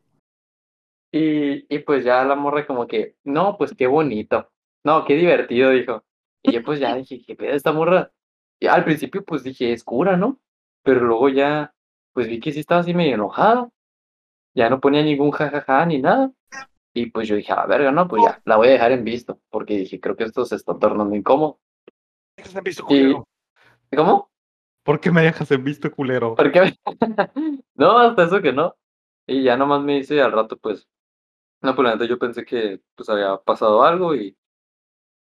Y, y pues ya la morra como que, no, pues qué bonito, no, qué divertido, dijo. Y yo pues ya dije, qué pedo esta morra. Y al principio pues dije, es cura, ¿no? Pero luego ya, pues vi que sí estaba así medio enojada. Ya no ponía ningún jajaja ni nada. Y pues yo dije, a la verga, no, pues ya, la voy a dejar en visto. Porque dije, creo que esto se está tornando incómodo. Dejas en visto, Y- culero. ¿Cómo? ¿Por qué me dejas en visto, culero? Porque no, hasta eso que no. Y ya nomás me dice al rato, pues, no, pues la neta yo pensé que pues había pasado algo y,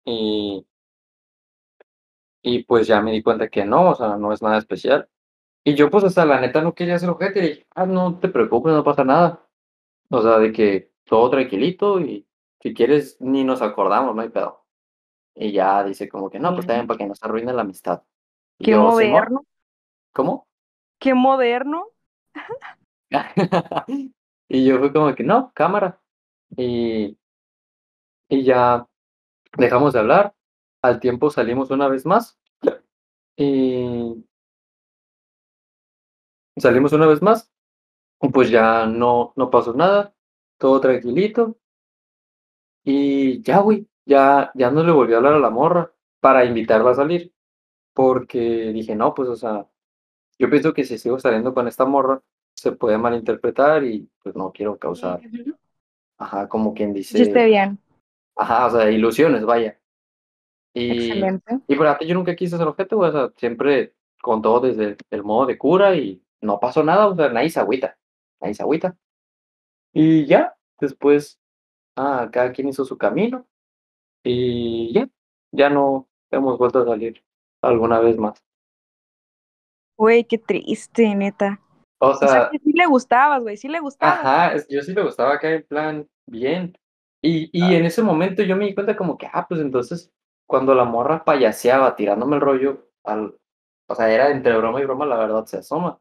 y, y pues ya me di cuenta que no, o sea, no es nada especial. Y yo pues hasta la neta no quería hacer ojete, y dije, ah, no te preocupes, no pasa nada. O sea, de que todo tranquilito y si quieres ni nos acordamos, no hay pedo. Y ya dice como que no, pues también para que no se arruine la amistad. Y Qué moderno. ¿Cómo? Qué moderno. y yo fui como que no, cámara. Y, y ya dejamos de hablar. Al tiempo salimos una vez más. Y salimos una vez más. Pues ya no, no pasó nada. Todo tranquilito. Y ya, güey. Ya, ya no le volví a hablar a la morra para invitarla a salir. Porque dije, no, pues, o sea, yo pienso que si sigo saliendo con esta morra, se puede malinterpretar y pues no quiero causar, ajá, como quien dice, Hiciste bien. ajá, o sea, ilusiones, vaya. Y, Excelente. y por aquí yo nunca quise ser objeto, o sea, siempre con todo desde el modo de cura y no pasó nada, o sea, nadie se agüita, nadie se agüita. Y ya, después, ah, cada quien hizo su camino y ya, ya no hemos vuelto a salir alguna vez más. Güey, qué triste, neta. O O sea, que sí le gustabas, güey, sí le gustabas. Ajá, yo sí me gustaba acá en plan bien. Y, y en ese momento yo me di cuenta como que, ah, pues entonces, cuando la morra payaseaba tirándome el rollo, al, o sea, era entre broma y broma, la verdad se asoma.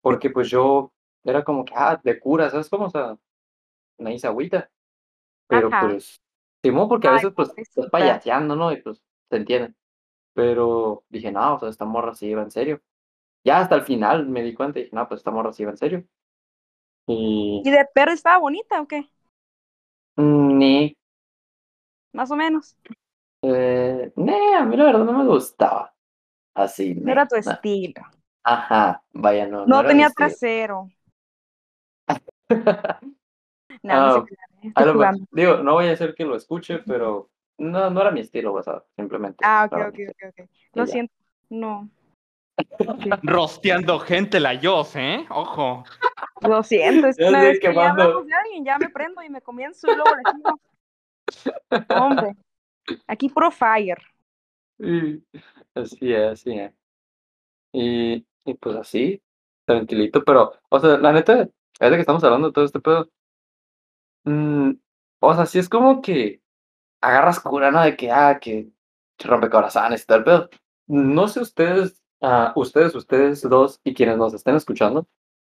Porque pues yo era como que, ah, de cura, ¿sabes cómo? O sea, nadie se agüita. Pero Ajá. pues, Simón, porque a Ay, veces pues estás payaseando, ¿no? Y pues, se entiende. Pero dije, no, o sea, esta morra sí iba en serio. Ya hasta el final me di cuenta y dije, no, pues esta morra sí iba en serio. Y... ¿Y de perro estaba bonita o qué? Mm, Ni, Más o menos. eh, ne, a mí la verdad no me gustaba. Así, No era tu no. estilo. Ajá, vaya, no. No mi tenía estilo. No, no Ah, lo jugando. mejor- digo, no voy a hacer que lo escuche, pero no, no era mi estilo, sea, simplemente. Ah, ok, ok, ok, ok. Lo ya. siento. No. Rosteando gente la Yos, ¿eh? Ojo. Lo siento. Es que Ya una vez que ya hablamos de alguien, ya me prendo y me comienzo y luego le. Hombre. Aquí puro fire. Así es, así es. Y, y pues así, tranquilito, pero, o sea, la neta, es de que estamos hablando de todo este pedo. Mm, o sea, sí es como que agarras cura, ¿no? De que, ah, que rompecorazones y tal, pero no sé ustedes, ah, ustedes, ustedes dos y quienes nos estén escuchando,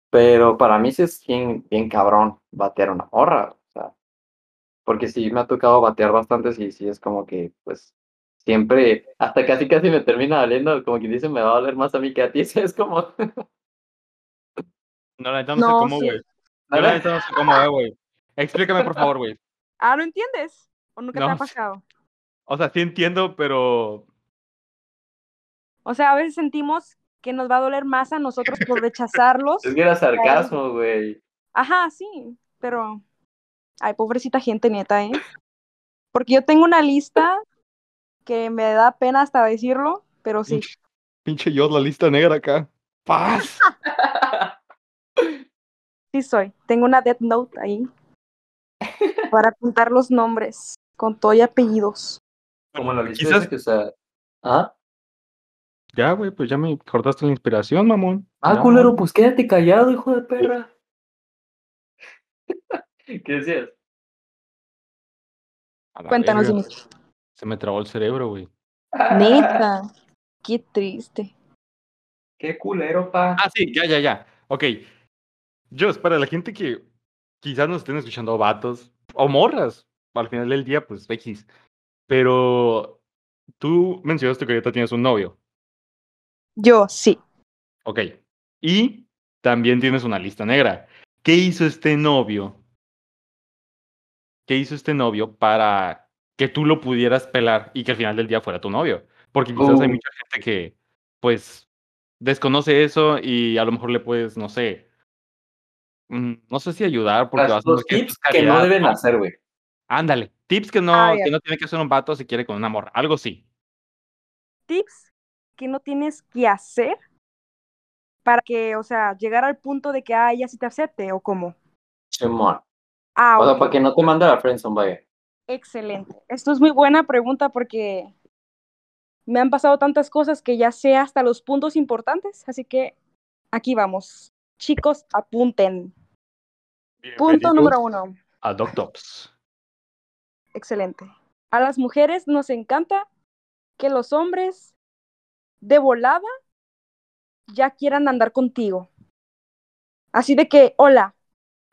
pero para mí sí es bien, bien cabrón batear una morra, o sea, porque sí me ha tocado batear bastante y sí es como que, pues, siempre, hasta casi casi me termina doliendo, como quien dice, me va a doler más a mí que a ti, es como... No, la neta no, sé No, sí. güey. Yo la neta no sé cómo, güey. Explícame, por favor, güey. Ah, ¿no entiendes? ¿O nunca te ha pasado? O sea, sí entiendo, pero O sea, a veces sentimos que nos va a doler más a nosotros por rechazarlos. Es que era sarcasmo, güey. Ajá, sí, pero Ay, pobrecita gente, neta, ¿eh? Porque yo tengo una lista que me da pena hasta decirlo, pero sí. Pinche, pinche yo, la lista negra acá. ¡Paz! Sí soy. Tengo una Death Note ahí para apuntar los nombres con todo y apellidos. Como la lista Quizás- que sea. ¿Ah? Ya, güey, pues ya me cortaste la inspiración, mamón. Ah, Ya, culero, mamón. pues quédate callado, hijo de perra. ¿Qué decías? Cuéntanos, verga. Se me trabó el cerebro, güey. Neta. Qué triste. Qué culero, pa. Ah, sí, ya, ya, ya. Ok. Jos, para la gente que quizás nos estén escuchando vatos o morras, al final del día, pues X. Pero tú mencionaste que ahorita tienes un novio. Yo sí. Ok. Y también tienes una lista negra. ¿Qué hizo este novio? ¿Qué hizo este novio para que tú lo pudieras pelar y que al final del día fuera tu novio? Porque quizás hay Uh. mucha gente que, pues, desconoce eso y a lo mejor le puedes, no sé, no sé si ayudar porque Las- vas a los que tips que no deben hacer, güey. Ándale, tips que no, Ah, que no tiene que hacer un vato si quiere con una morra, algo sí. Tips que no tienes que hacer para que, o sea, llegar al punto de que, ah, ella sí te acepte o cómo. Simón. Ah, O sea, para que no te mande a la friendzone, vaya. Excelente. Esto es muy buena pregunta porque me han pasado tantas cosas que ya sé hasta los puntos importantes, así que aquí vamos. Chicos, apunten. Punto número uno. A Doctops. Excelente. A las mujeres nos encanta que los hombres de volada ya quieran andar contigo. Así de que, hola,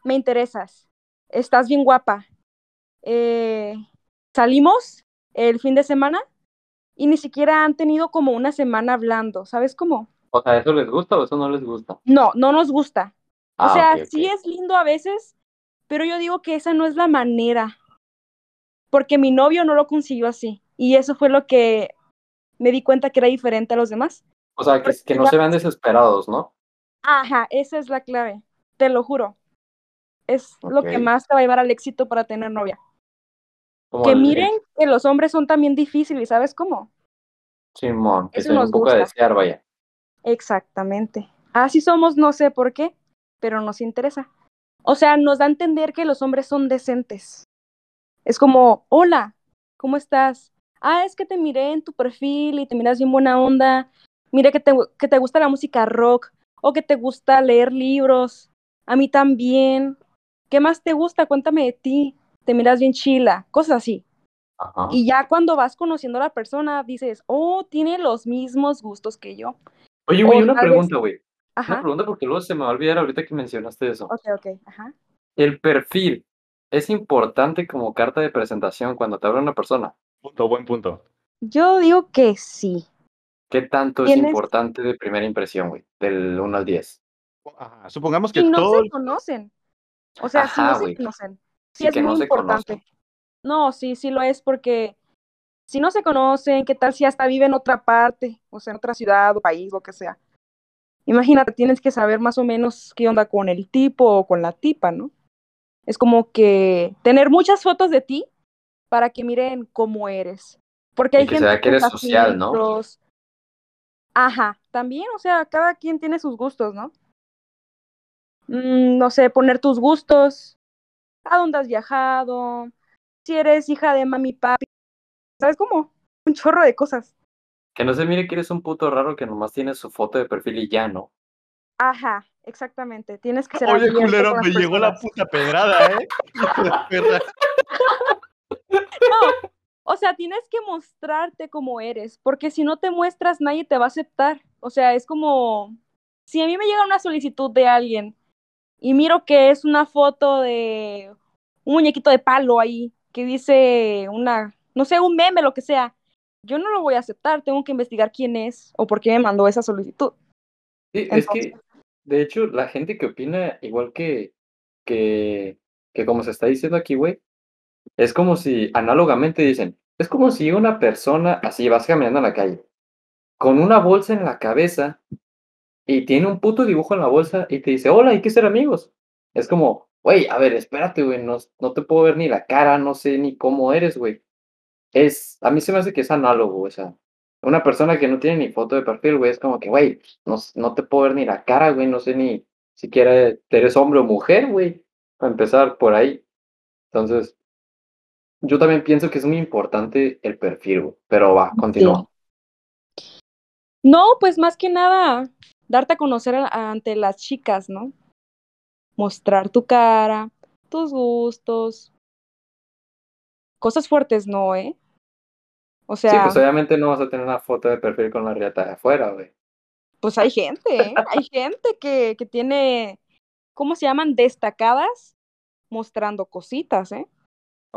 me interesas, estás bien guapa. Eh, salimos el fin de semana y ni siquiera han tenido como una semana hablando, ¿sabes cómo? O sea, ¿eso les gusta o eso no les gusta? No, no nos gusta. O Ah, sea, ok, ok. sí es lindo a veces, pero yo digo que esa no es la manera. Porque mi novio no lo consiguió así. Y eso fue lo que me di cuenta que era diferente a los demás. O sea, que, no se vean desesperados, ¿no? Ajá, esa es la clave. Te lo juro. Es lo que más te va a llevar al éxito para tener novia. Que el- miren que los hombres son también difíciles, ¿sabes cómo? Simón, que Eso se nos un poco gusta. desear, vaya. Exactamente. Así somos, no sé por qué, pero nos interesa. O sea, nos da a entender que los hombres son decentes. Es como, hola, ¿cómo estás? Ah, es que te miré en tu perfil y te miras bien buena onda. Mire que te, que te gusta la música rock o que te gusta leer libros. A mí también. ¿Qué más te gusta? Cuéntame de ti. Te miras bien chila. Cosas así. Ajá. Y ya cuando vas conociendo a la persona, dices, oh, tiene los mismos gustos que yo. Oye, güey, una pregunta, güey. Una pregunta porque luego se me va a olvidar ahorita que mencionaste eso. Ok, ok. Ajá. El perfil es importante como carta de presentación cuando te habla una persona. Punto, buen punto. Yo digo que sí. ¿Qué tanto es importante de primera impresión, güey? Del 1 al 10. Ajá, Supongamos que Si no todo. se conocen. O sea, si Ajá, no se conocen. Sí, Sí, es que muy importante. conocen. No, sí, sí lo es porque si no se conocen, ¿qué tal si hasta vive en otra parte? O sea, en otra ciudad o país, lo que sea. Imagínate, tienes que saber más o menos qué onda con el tipo o con la tipa, ¿no? Es como que tener muchas fotos de ti para que miren cómo eres. Porque Y hay que se gente vea que eres social, ¿no? Ajá, también, o sea, cada quien tiene sus gustos, ¿no? Mm, no sé, poner tus gustos, a dónde has viajado, si eres hija de mami papi, ¿sabes cómo? Un chorro de cosas. Que no se mire que eres un puto raro que nomás tiene su foto de perfil y ya no. Ajá, exactamente. Tienes que ser Oye, culero, me llegó la puta pedrada, ¿eh? No, o sea, tienes que mostrarte como eres, porque si no te muestras, nadie te va a aceptar. O sea, es como si a mí me llega una solicitud de alguien y miro que es una foto de un muñequito de palo ahí que dice una, no sé, un meme, lo que sea. Yo no lo voy a aceptar, tengo que investigar quién es o por qué me mandó esa solicitud. Sí, es que, de hecho, la gente que opina igual que, que, que como se está diciendo aquí, güey, es como si, análogamente dicen, es como si una persona, así vas caminando en la calle, con una bolsa en la cabeza y tiene un puto dibujo en la bolsa y te dice, hola, hay que ser amigos. Es como, güey, a ver, espérate, güey, no, no te puedo ver ni la cara, no sé ni cómo eres, güey. Es, a mí se me hace que es análogo, o sea, una persona que no tiene ni foto de perfil, güey, es como que, güey, no, no te puedo ver ni la cara, güey, no sé ni siquiera eres hombre o mujer, güey, para empezar por ahí. Entonces, yo también pienso que es muy importante el perfil, güey, pero va, continúa. No, pues más que nada, darte a conocer ante las chicas, ¿no? Mostrar tu cara, tus gustos. Cosas fuertes, no, ¿eh? O Sí, sea, pues obviamente no vas a tener una foto de perfil con la riata de afuera, güey. pues hay gente, ¿eh? Hay gente que, que tiene, ¿cómo se llaman? Destacadas mostrando cositas, ¿eh?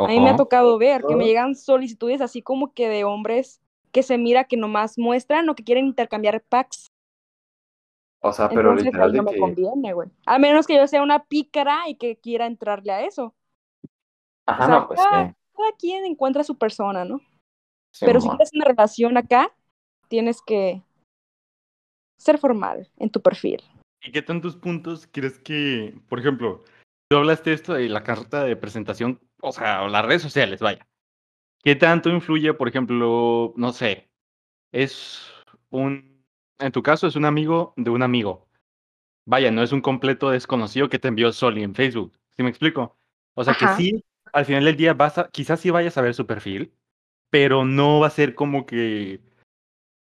A mí me ha tocado ver que me llegan solicitudes así como que de hombres que se mira que nomás muestran o que quieren intercambiar packs. O sea, pero Entonces literal ahí de no me que, conviene, güey. A menos que yo sea una pícara y que quiera entrarle a eso. ajá, o sea, no, pues cada, sí, cada quien encuentra su persona, ¿no? Pero si quieres una relación acá, tienes que ser formal en tu perfil. ¿Y qué tantos puntos crees que, por ejemplo, tú hablaste esto de la carta de presentación, o sea, o las redes sociales, vaya? ¿Qué tanto influye, por ejemplo, no sé, es un, en tu caso es un amigo de un amigo? Vaya, no es un completo desconocido que te envió Soli en Facebook, ¿sí me explico? O sea, que sí, al final del día vas a, quizás sí vayas a ver su perfil, pero no va a ser como que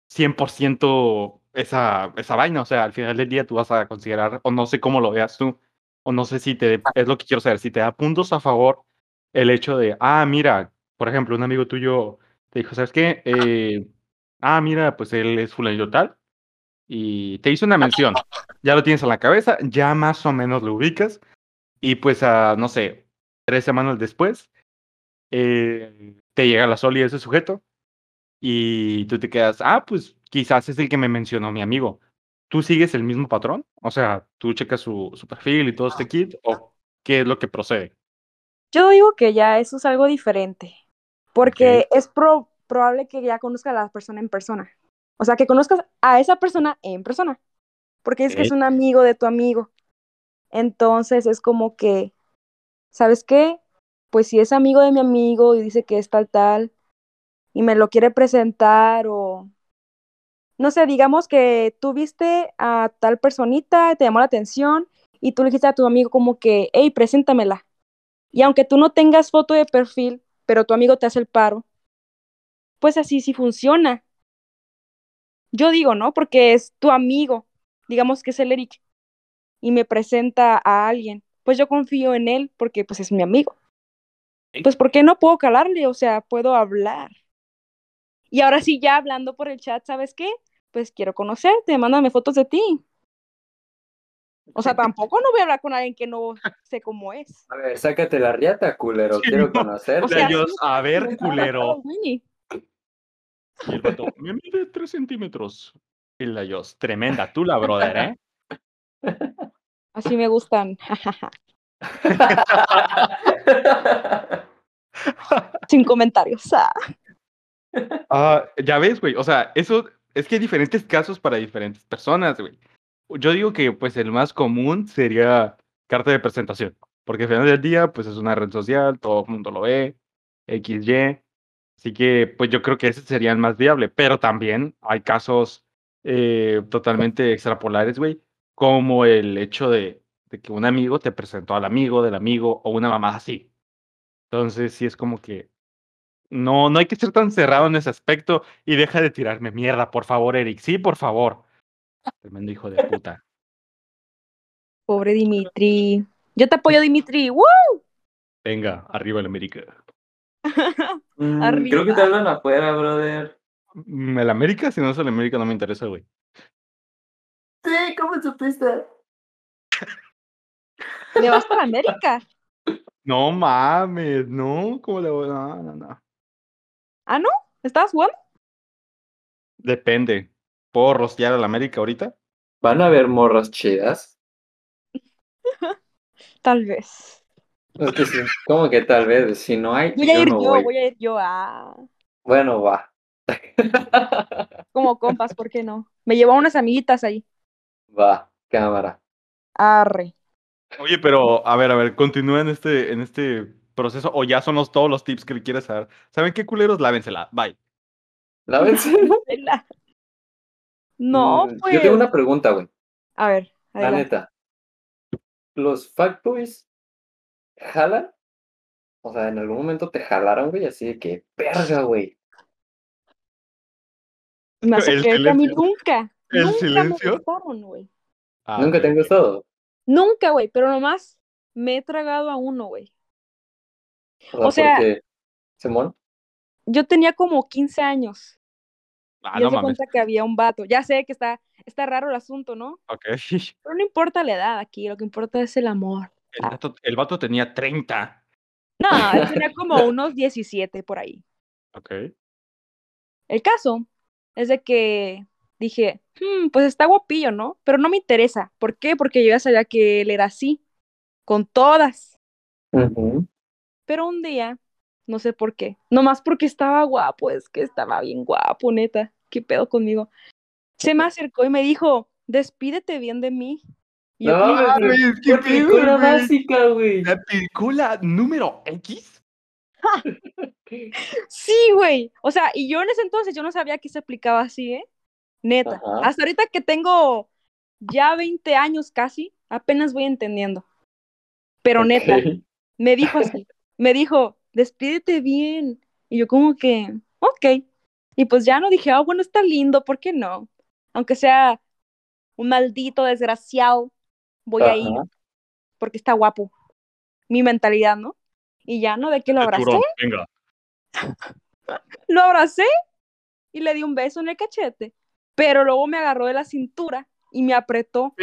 100% esa, esa vaina. O sea, al final del día tú vas a considerar, o no sé cómo lo veas tú, o no sé si te, es lo que quiero saber, si te da puntos a favor el hecho de, ah, mira, por ejemplo, un amigo tuyo te dijo, ¿sabes qué? Eh, ah, mira, pues él es fulanito tal, y te hizo una mención, ya lo tienes en la cabeza, ya más o menos lo ubicas, y pues, a, no sé, tres semanas después, eh, te llega la sol y ese sujeto, y tú te quedas, ah, pues quizás es el que me mencionó mi amigo. ¿Tú sigues el mismo patrón? O sea, tú checas su, su perfil y todo este kit, o qué es lo que procede. Yo digo que ya eso es algo diferente, porque es pro- probable que ya conozca a la persona en persona. O sea, que conozcas a esa persona en persona, porque es que es un amigo de tu amigo. Entonces es como que, ¿sabes qué? Pues si es amigo de mi amigo y dice que es tal, tal, y me lo quiere presentar o, no sé, digamos que tú viste a tal personita, te llamó la atención y tú le dijiste a tu amigo como que, hey, preséntamela. Y aunque tú no tengas foto de perfil, pero tu amigo te hace el paro, pues así sí funciona. Yo digo, ¿no? Porque es tu amigo, digamos que es el Eric, y me presenta a alguien, pues yo confío en él porque pues es mi amigo. Pues ¿por qué no puedo calarle? O sea, puedo hablar. Y ahora sí, ya hablando por el chat, ¿sabes qué? Pues quiero conocerte, mándame fotos de ti. O sea, tampoco no voy a hablar con alguien que no sé cómo es. A ver, sácate la riata, culero, Sí, quiero no. conocer. O sea, ellos, sí, a ver, culero. Y el vato, me mide tres centímetros. Y la tremenda tú la brother, ¿eh? Así me gustan. Sin comentarios. Ah. Ya ves, güey. O sea, eso es que hay diferentes casos para diferentes personas, güey. Yo digo que, pues, el más común sería carta de presentación. Porque al final del día, pues, es una red social, todo el mundo lo ve, XY. Así que, pues, yo creo que ese sería el más viable. Pero también hay casos eh, totalmente extrapolares, güey. Como el hecho de, de que un amigo te presentó al amigo del amigo o una mamá así. Entonces, sí es como que no, no hay que ser tan cerrado en ese aspecto y deja de tirarme mierda, por favor, Eric. Sí, por favor. Tremendo hijo de puta. Pobre Dimitri. Yo te apoyo, Dimitri. ¡Woo! Venga, arriba el América. Mm, Arriba. creo que te hablan afuera, brother. Mm, El América, si no es el América, no me interesa, güey. ¿Cómo supiste? ¿Le vas para América? No mames, no, ¿cómo le voy? No, no, no. ¿Ah, no? ¿Estabas jugando? Depende. ¿Puedo rostear al América ahorita? ¿Van a haber morras chidas? Tal vez. Es que sí, como que tal vez, si no hay, Voy a yo ir no yo, voy. voy a ir yo. Ah. Bueno, va. Como compas, ¿por qué no? Me llevo a unas amiguitas ahí. Va, cámara. Arre. Oye, pero a ver, a ver, continúa en este, en este proceso o ya son los, todos los tips que le quieres dar. ¿Saben qué culeros? Lávensela. Bye. Lávense. La- No, Mm, pues. Yo tengo una pregunta, güey. A ver, La adelante. neta. ¿Los fuckboys jalan? O sea, en algún momento te jalaron, güey, así de que, verga, güey. Me hace El creer que a mí nunca, El nunca silencio. me gustaron, güey. Ah, Nunca te han gustado. Nunca, güey, pero nomás me he tragado a uno, güey. O sea, O sea- porque, Simón, Yo tenía como 15 años Ah, y no se mames. cuenta que había un vato. Ya sé que está, está raro el asunto, ¿no? Ok. Pero no importa la edad aquí, lo que importa es el amor. El vato, el vato tenía 30. No, él tenía como unos 17 por ahí. Ok. El caso es de que dije, "Hmm, pues está guapillo, ¿no? Pero no me interesa. ¿Por qué? Porque yo ya sabía que él era así, con todas. Pero un día, no sé por qué, nomás porque estaba guapo, es que estaba bien guapo, neta. ¿Qué pedo conmigo? Se me acercó y me dijo, despídete bien de mí. Y yo No, Ah, güey, qué ¿Qué película güey. básica, güey? La película número X. sí, güey. O sea, y yo en ese entonces yo no sabía que se aplicaba así, ¿eh? Neta. Ajá. Hasta ahorita que tengo ya 20 años casi, apenas voy entendiendo. Pero neta, me dijo así, me dijo, despídete bien. Y yo como que, ok. Y pues ya no dije, ah, bueno, está lindo, ¿por qué no? Aunque sea un maldito desgraciado, voy a ir porque está guapo. Mi mentalidad, ¿no? Y ya no, de que lo abracé, Venga. lo abracé y le di un beso en el cachete. Pero luego me agarró de la cintura y me apretó.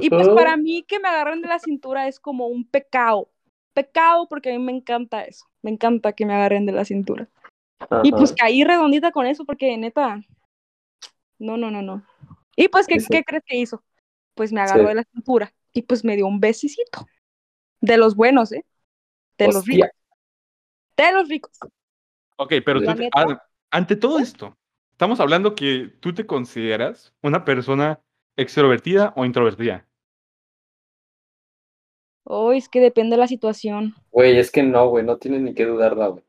Y pues para mí que me agarren de la cintura es como un pecado. Pecado porque a mí me encanta eso. Me encanta que me agarren de la cintura. Y pues caí redondita con eso porque neta. No, no, no, no. Y pues, ¿qué, Sí. ¿qué crees que hizo? Pues me agarró Sí. de la cintura y pues me dio un besicito. De los buenos, ¿eh? De los ricos. De los ricos. Ok, pero tú neta. ante todo esto, estamos hablando que tú te consideras una persona extrovertida o introvertida. Oh, es que depende de la situación. Güey, es que no, güey, no tienes ni que dudarla, güey.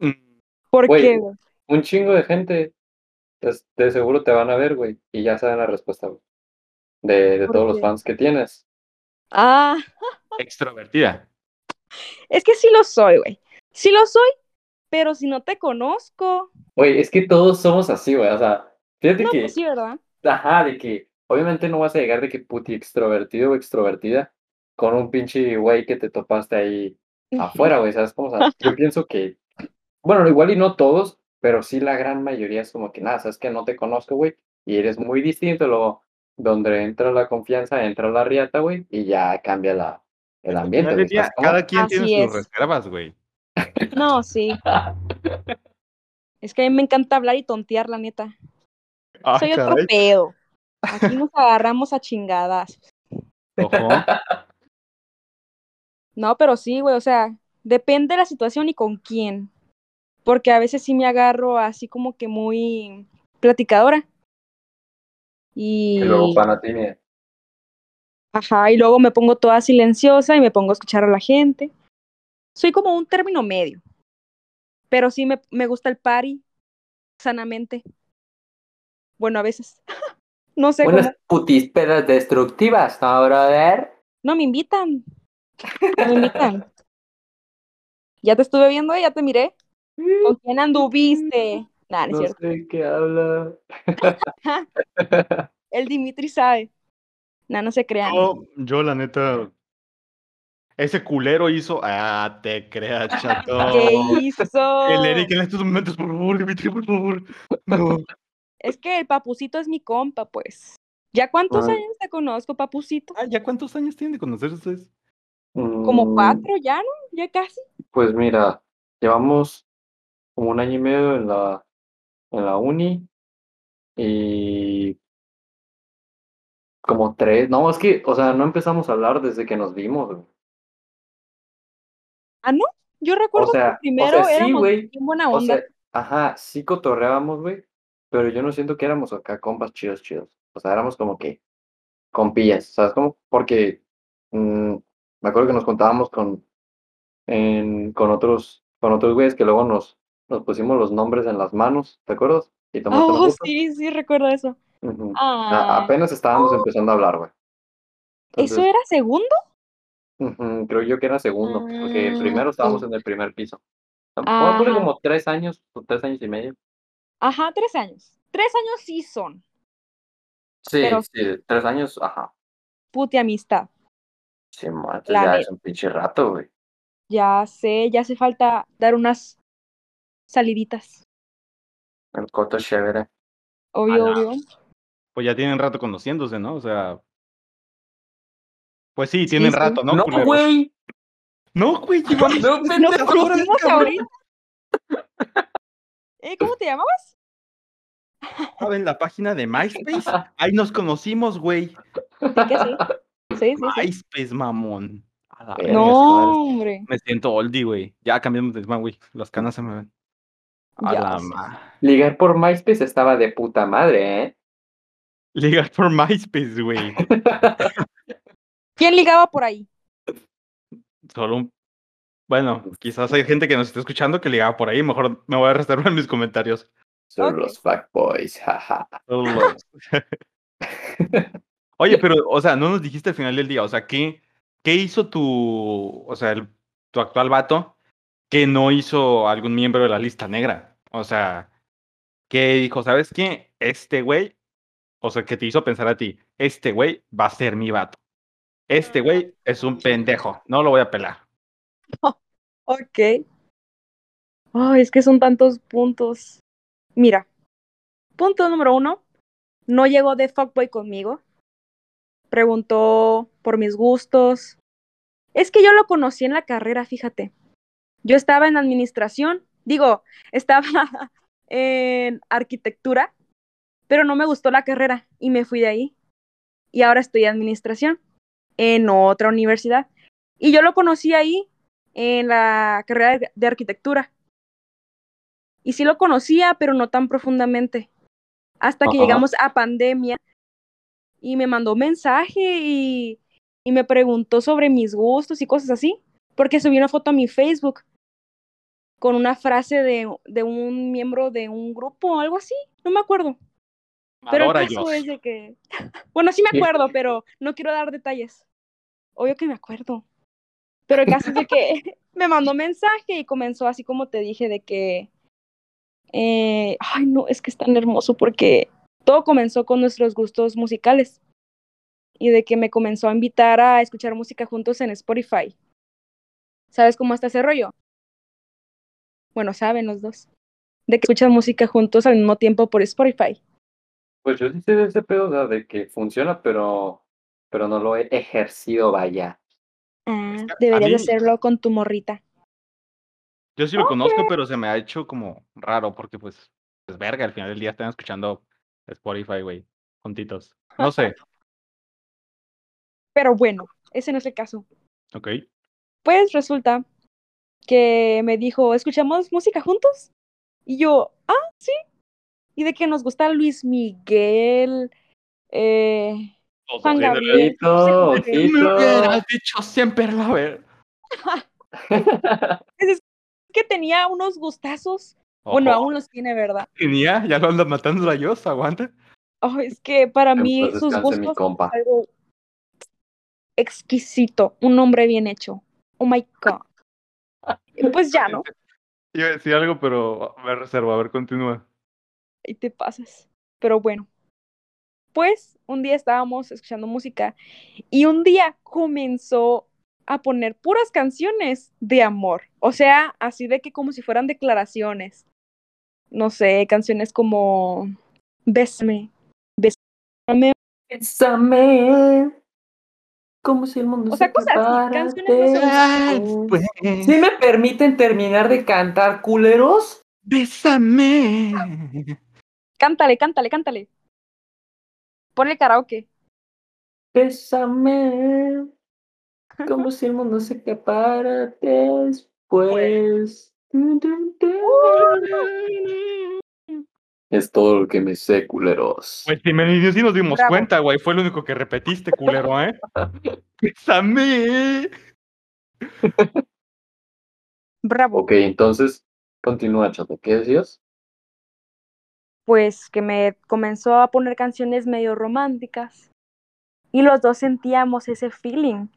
Mm, ¿Por Güey. qué, güey? Un chingo de gente, pues, de seguro te van a ver, güey, y ya saben la respuesta, güey. De, de ¿Por todos los fans que tienes. Ah, Extrovertida. es que sí lo soy, güey. Sí lo soy, pero si no te conozco. Güey, es que todos somos así, güey, o sea, fíjate No, que, pues sí, ¿verdad? ajá, de que, obviamente no vas a llegar de que puti extrovertido o extrovertida con un pinche güey que te topaste ahí afuera, güey, ¿sabes cómo? O sea, yo pienso que, bueno, igual y no todos, pero sí la gran mayoría es como que, nada, sabes que no te conozco, güey, y eres muy distinto, luego, donde entra la confianza, entra la riata, güey, y ya cambia la, el Al ambiente, cada quien tiene sus es. reservas, güey. No, sí. Es que a mí me encanta hablar y tontear, la neta. Ah, Soy otro pedo. Aquí nos agarramos a chingadas. Ojo. No, pero sí, güey, o sea, depende de la situación y con quién. Porque a veces sí me agarro así como que muy platicadora. Y, Y luego Panatimia. ajá, y luego me pongo toda silenciosa y me pongo a escuchar a la gente. Soy como un término medio. Pero sí me, me gusta el party sanamente. Bueno, a veces. no sé Unas cómo. putispedas destructivas, ¿no, brother? No me invitan. No me invitan. Ya te estuve viendo, ya te miré. ¿Con quién anduviste? Nah, no es No cierto. sé qué habla. El Dimitri sabe. Nah, no se crean. Yo, yo, la neta. Ese culero hizo. Ah, te creas, chato. ¿Qué hizo? El Eric en estos momentos, por favor, Dimitri, por favor. No. Es que el papucito es mi compa, pues. ¿Ya cuántos Ay. años te conozco, papucito? Ah, ¿ya cuántos años tienen de conocerse ustedes? Como Mm, cuatro ya, ¿no? Ya casi. Pues mira, llevamos como un año y medio en la, en la uni y como tres. No, es que, o sea, no empezamos a hablar desde que nos vimos. güey. Ah, ¿no? Yo recuerdo sea- o que primero sea, sí, éramos bien buena O onda. sea, ajá, sí cotorreábamos, güey, pero yo no siento que éramos acá compas chidos, chidos. O sea, éramos como que compillas, ¿sabes cómo? Porque mm, me acuerdo que nos contábamos con, en, con otros, con otros güeyes que luego nos, nos pusimos los nombres en las manos, ¿te acuerdas? Y Oh, sí, sí, recuerdo eso. Ah, apenas estábamos empezando a hablar, güey. ¿eso era segundo? Creo yo que era segundo, porque Ah, primero estábamos en el primer piso. Vamos a poner Ajá. como tres años, o tres años y medio. Ajá, tres años. Tres años sí son. Sí, Pero- sí, tres años, ajá. Puti amistad. Sí, La ya es un pinche rato, güey. Ya sé, ya hace falta dar unas saliditas. El coto chévere. Obvio, obvio. Pues ya tienen rato conociéndose, ¿no? O sea. Pues sí, tienen sí. rato, ¿no? No, culeros? güey. No, güey, No, Nos pendejo. conocimos ahorita. Eh, ¿Cómo te llamabas? en la página de MySpace. Ahí nos conocimos, güey. Sí, que sí. Sí, sí, sí. MySpace, mamón. A la Eh, verga. No, hombre. Me siento oldie, güey. Ya cambiamos de tema, güey. Las canas se me ven. A Ya la sé. ma- Ligar por MySpace estaba de puta madre, ¿eh? Ligar por MySpace, güey. ¿Quién ligaba por ahí? Solo un. Bueno, quizás hay gente que nos esté escuchando que ligaba por ahí. Mejor me voy a reservar en mis comentarios. Son Ok. los fuckboys, jaja. Solo los- Oye, pero, o sea, no nos dijiste al final del día. O sea, ¿qué, qué hizo tu. O sea, el- tu actual vato que no hizo algún miembro de la lista negra? O sea, que dijo, ¿sabes qué? Este güey. O sea, que te hizo pensar a ti, este güey va a ser mi vato. Este güey es un pendejo, no lo voy a pelar. Ok. Ay, es que son tantos puntos. Mira, punto número uno, no llegó de fuckboy conmigo. Preguntó por mis gustos. Es que yo lo conocí en la carrera, fíjate. Yo estaba en administración, digo, estaba en arquitectura, pero no me gustó la carrera y me fui de ahí. Y ahora estoy en administración en otra universidad. Y yo lo conocí ahí en la carrera de- arquitectura. Y sí lo conocía, pero no tan profundamente. Hasta que llegamos a pandemia y me mandó mensaje y, y me preguntó sobre mis gustos y cosas así. Porque subí una foto a mi Facebook con una frase de, de un miembro de un grupo o algo así. No me acuerdo. Pero el caso es de que. Bueno, sí me acuerdo, pero no quiero dar detalles. Obvio que me acuerdo. Pero el caso es de que me mandó mensaje y comenzó así como te dije, de que. eh, ay, no, es que es tan hermoso porque todo comenzó con nuestros gustos musicales. Y de que me comenzó a invitar a escuchar música juntos en Spotify. ¿Sabes cómo está ese rollo? Bueno, saben los dos. De que escuchan música juntos al mismo tiempo por Spotify. Pues yo sí sé de ese pedo, o sea, de que funciona, pero, pero no lo he ejercido, vaya. Ah, Es que a deberías mí- hacerlo con tu morrita. Yo sí lo conozco, pero se me ha hecho como raro porque pues, pues verga, al final del día están escuchando Spotify, güey, juntitos. No sé, Pero bueno, ese no es el caso. ok. Pues resulta que me dijo, ¿escuchamos música juntos? Y yo, ah, sí. Y de que nos gusta Luis Miguel, eh, Juan Gabriel. no sé Me hubieras dicho siempre la ver. Es que tenía unos gustazos. Bueno, aún los tiene, ¿verdad? tenía, ya lo anda matando la Dios, aguanta. Oh, es que para mí sus gustos es algo exquisito, un hombre bien hecho. Oh my god. Pues ya, ¿no? Iba a decir algo, pero me reservo, a ver, continúa. Y te pasas. Pero bueno, pues un día estábamos escuchando música y un día comenzó a poner puras canciones de amor. O sea, así de que como si fueran declaraciones. No sé, canciones como Bésame, Bésame. Bésame, como si el mundo O sea, se cosas así, canciones no después. ¿Sí me permiten terminar de cantar, culeros? Bésame. Cántale, cántale, cántale. Ponle karaoke. Bésame, como si el mundo se acabara después. Es todo lo que me sé, culeros. Pues si, me, sí nos dimos Bravo. cuenta, güey, fue lo único que repetiste, culero, ¿eh? ¡Bésame! Bravo. Ok, entonces, continúa, chato. ¿Qué decías? Pues que me comenzó a poner canciones medio románticas. Y los dos sentíamos ese feeling.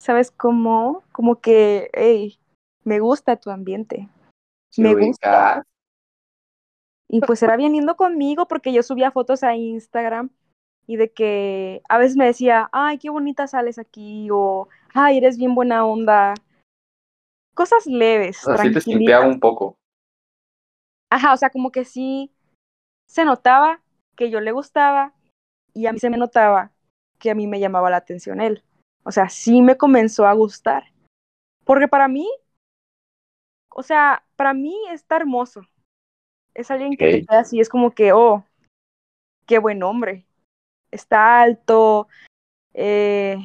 ¿Sabes cómo? Como que, hey, me gusta tu ambiente. ¿Sí Me gusta. Y pues era bien lindo conmigo porque yo subía fotos a Instagram y de que a veces me decía, ay, qué bonita sales aquí, o ay, eres bien buena onda. Cosas leves, O sea, sí te un poco. Ajá, o sea, como que sí se notaba que yo le gustaba y a mí se me notaba que a mí me llamaba la atención él. O sea, sí me comenzó a gustar. Porque para mí, o sea, para mí está hermoso. Es alguien que te Ok. queda así, es como que, oh, qué buen hombre. Está alto eh,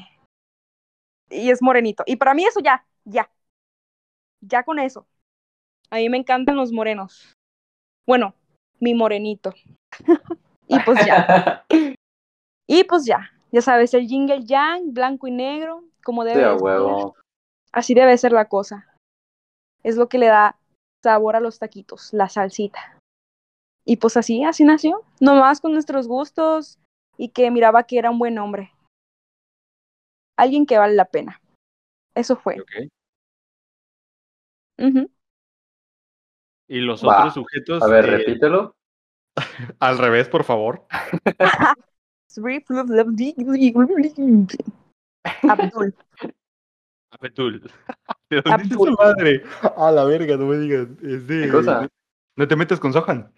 y es morenito. Y para mí eso ya, ya. Ya con eso. A mí me encantan los morenos. Bueno, mi morenito. y pues ya. Y pues ya. Ya sabes, el yin y el yang, blanco y negro, como debe de ser. Así debe ser la cosa. Es lo que le da sabor a los taquitos, la salsita. Y pues así, así nació. Nomás con nuestros gustos y que miraba que era un buen hombre. Alguien que vale la pena. Eso fue. Y los Va. otros sujetos, A ver, eh, repítelo. al revés, por favor. Abdul. Apetul. ¿De dónde Abdul. esa madre? A la verga, no me digas. Es de. ¿Qué cosa? No te metes con Sohan.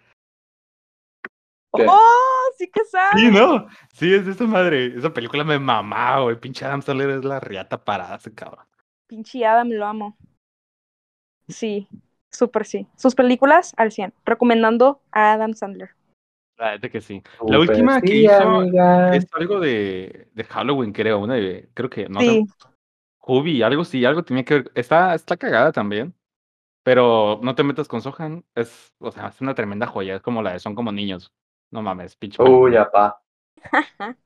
¿Qué? ¡Oh! Sí que sabe. Sí, ¿no? Sí, es de esa madre. Esa película me mamaba, güey. Pinche Adam Sandler es la riata parada, ese cabrón. Pinche Adam, lo amo. Sí, súper sí. Sus películas al 100. Recomendando a Adam Sandler. La neta que sí. La última que sí, hizo amiga. es algo de, de Halloween, creo. Una de, creo que, no Sí, sé, algo sí, algo tenía que ver. Está, está cagada también. Pero no te metas con Sohan. Es, o sea, es una tremenda joya. Es como la de Son como niños. No mames, pinche. Uy, apá.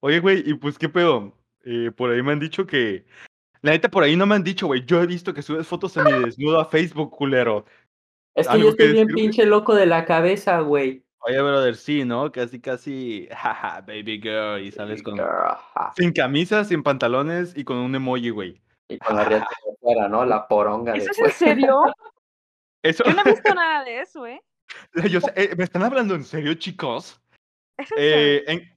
Oye, güey, y pues, ¿qué pedo? Eh, por ahí me han dicho que. La neta, por ahí no me han dicho, güey. Yo he visto que subes fotos desnudo a Facebook, culero. Es que ¿Algo yo estoy que bien decir, pinche loco de la cabeza, güey. Oye, brother, sí, ¿no? Casi, casi. Jaja, baby girl. Y sales con. Sin camisa, sin pantalones y con un emoji, güey. Y con la riata de fuera, ¿no? La poronga ¿eso es en serio? Eso. Yo no he visto nada de eso, ¿eh? Yo sé- eh, ¿Me están hablando en serio, chicos? ¿Es en serio? Eh, en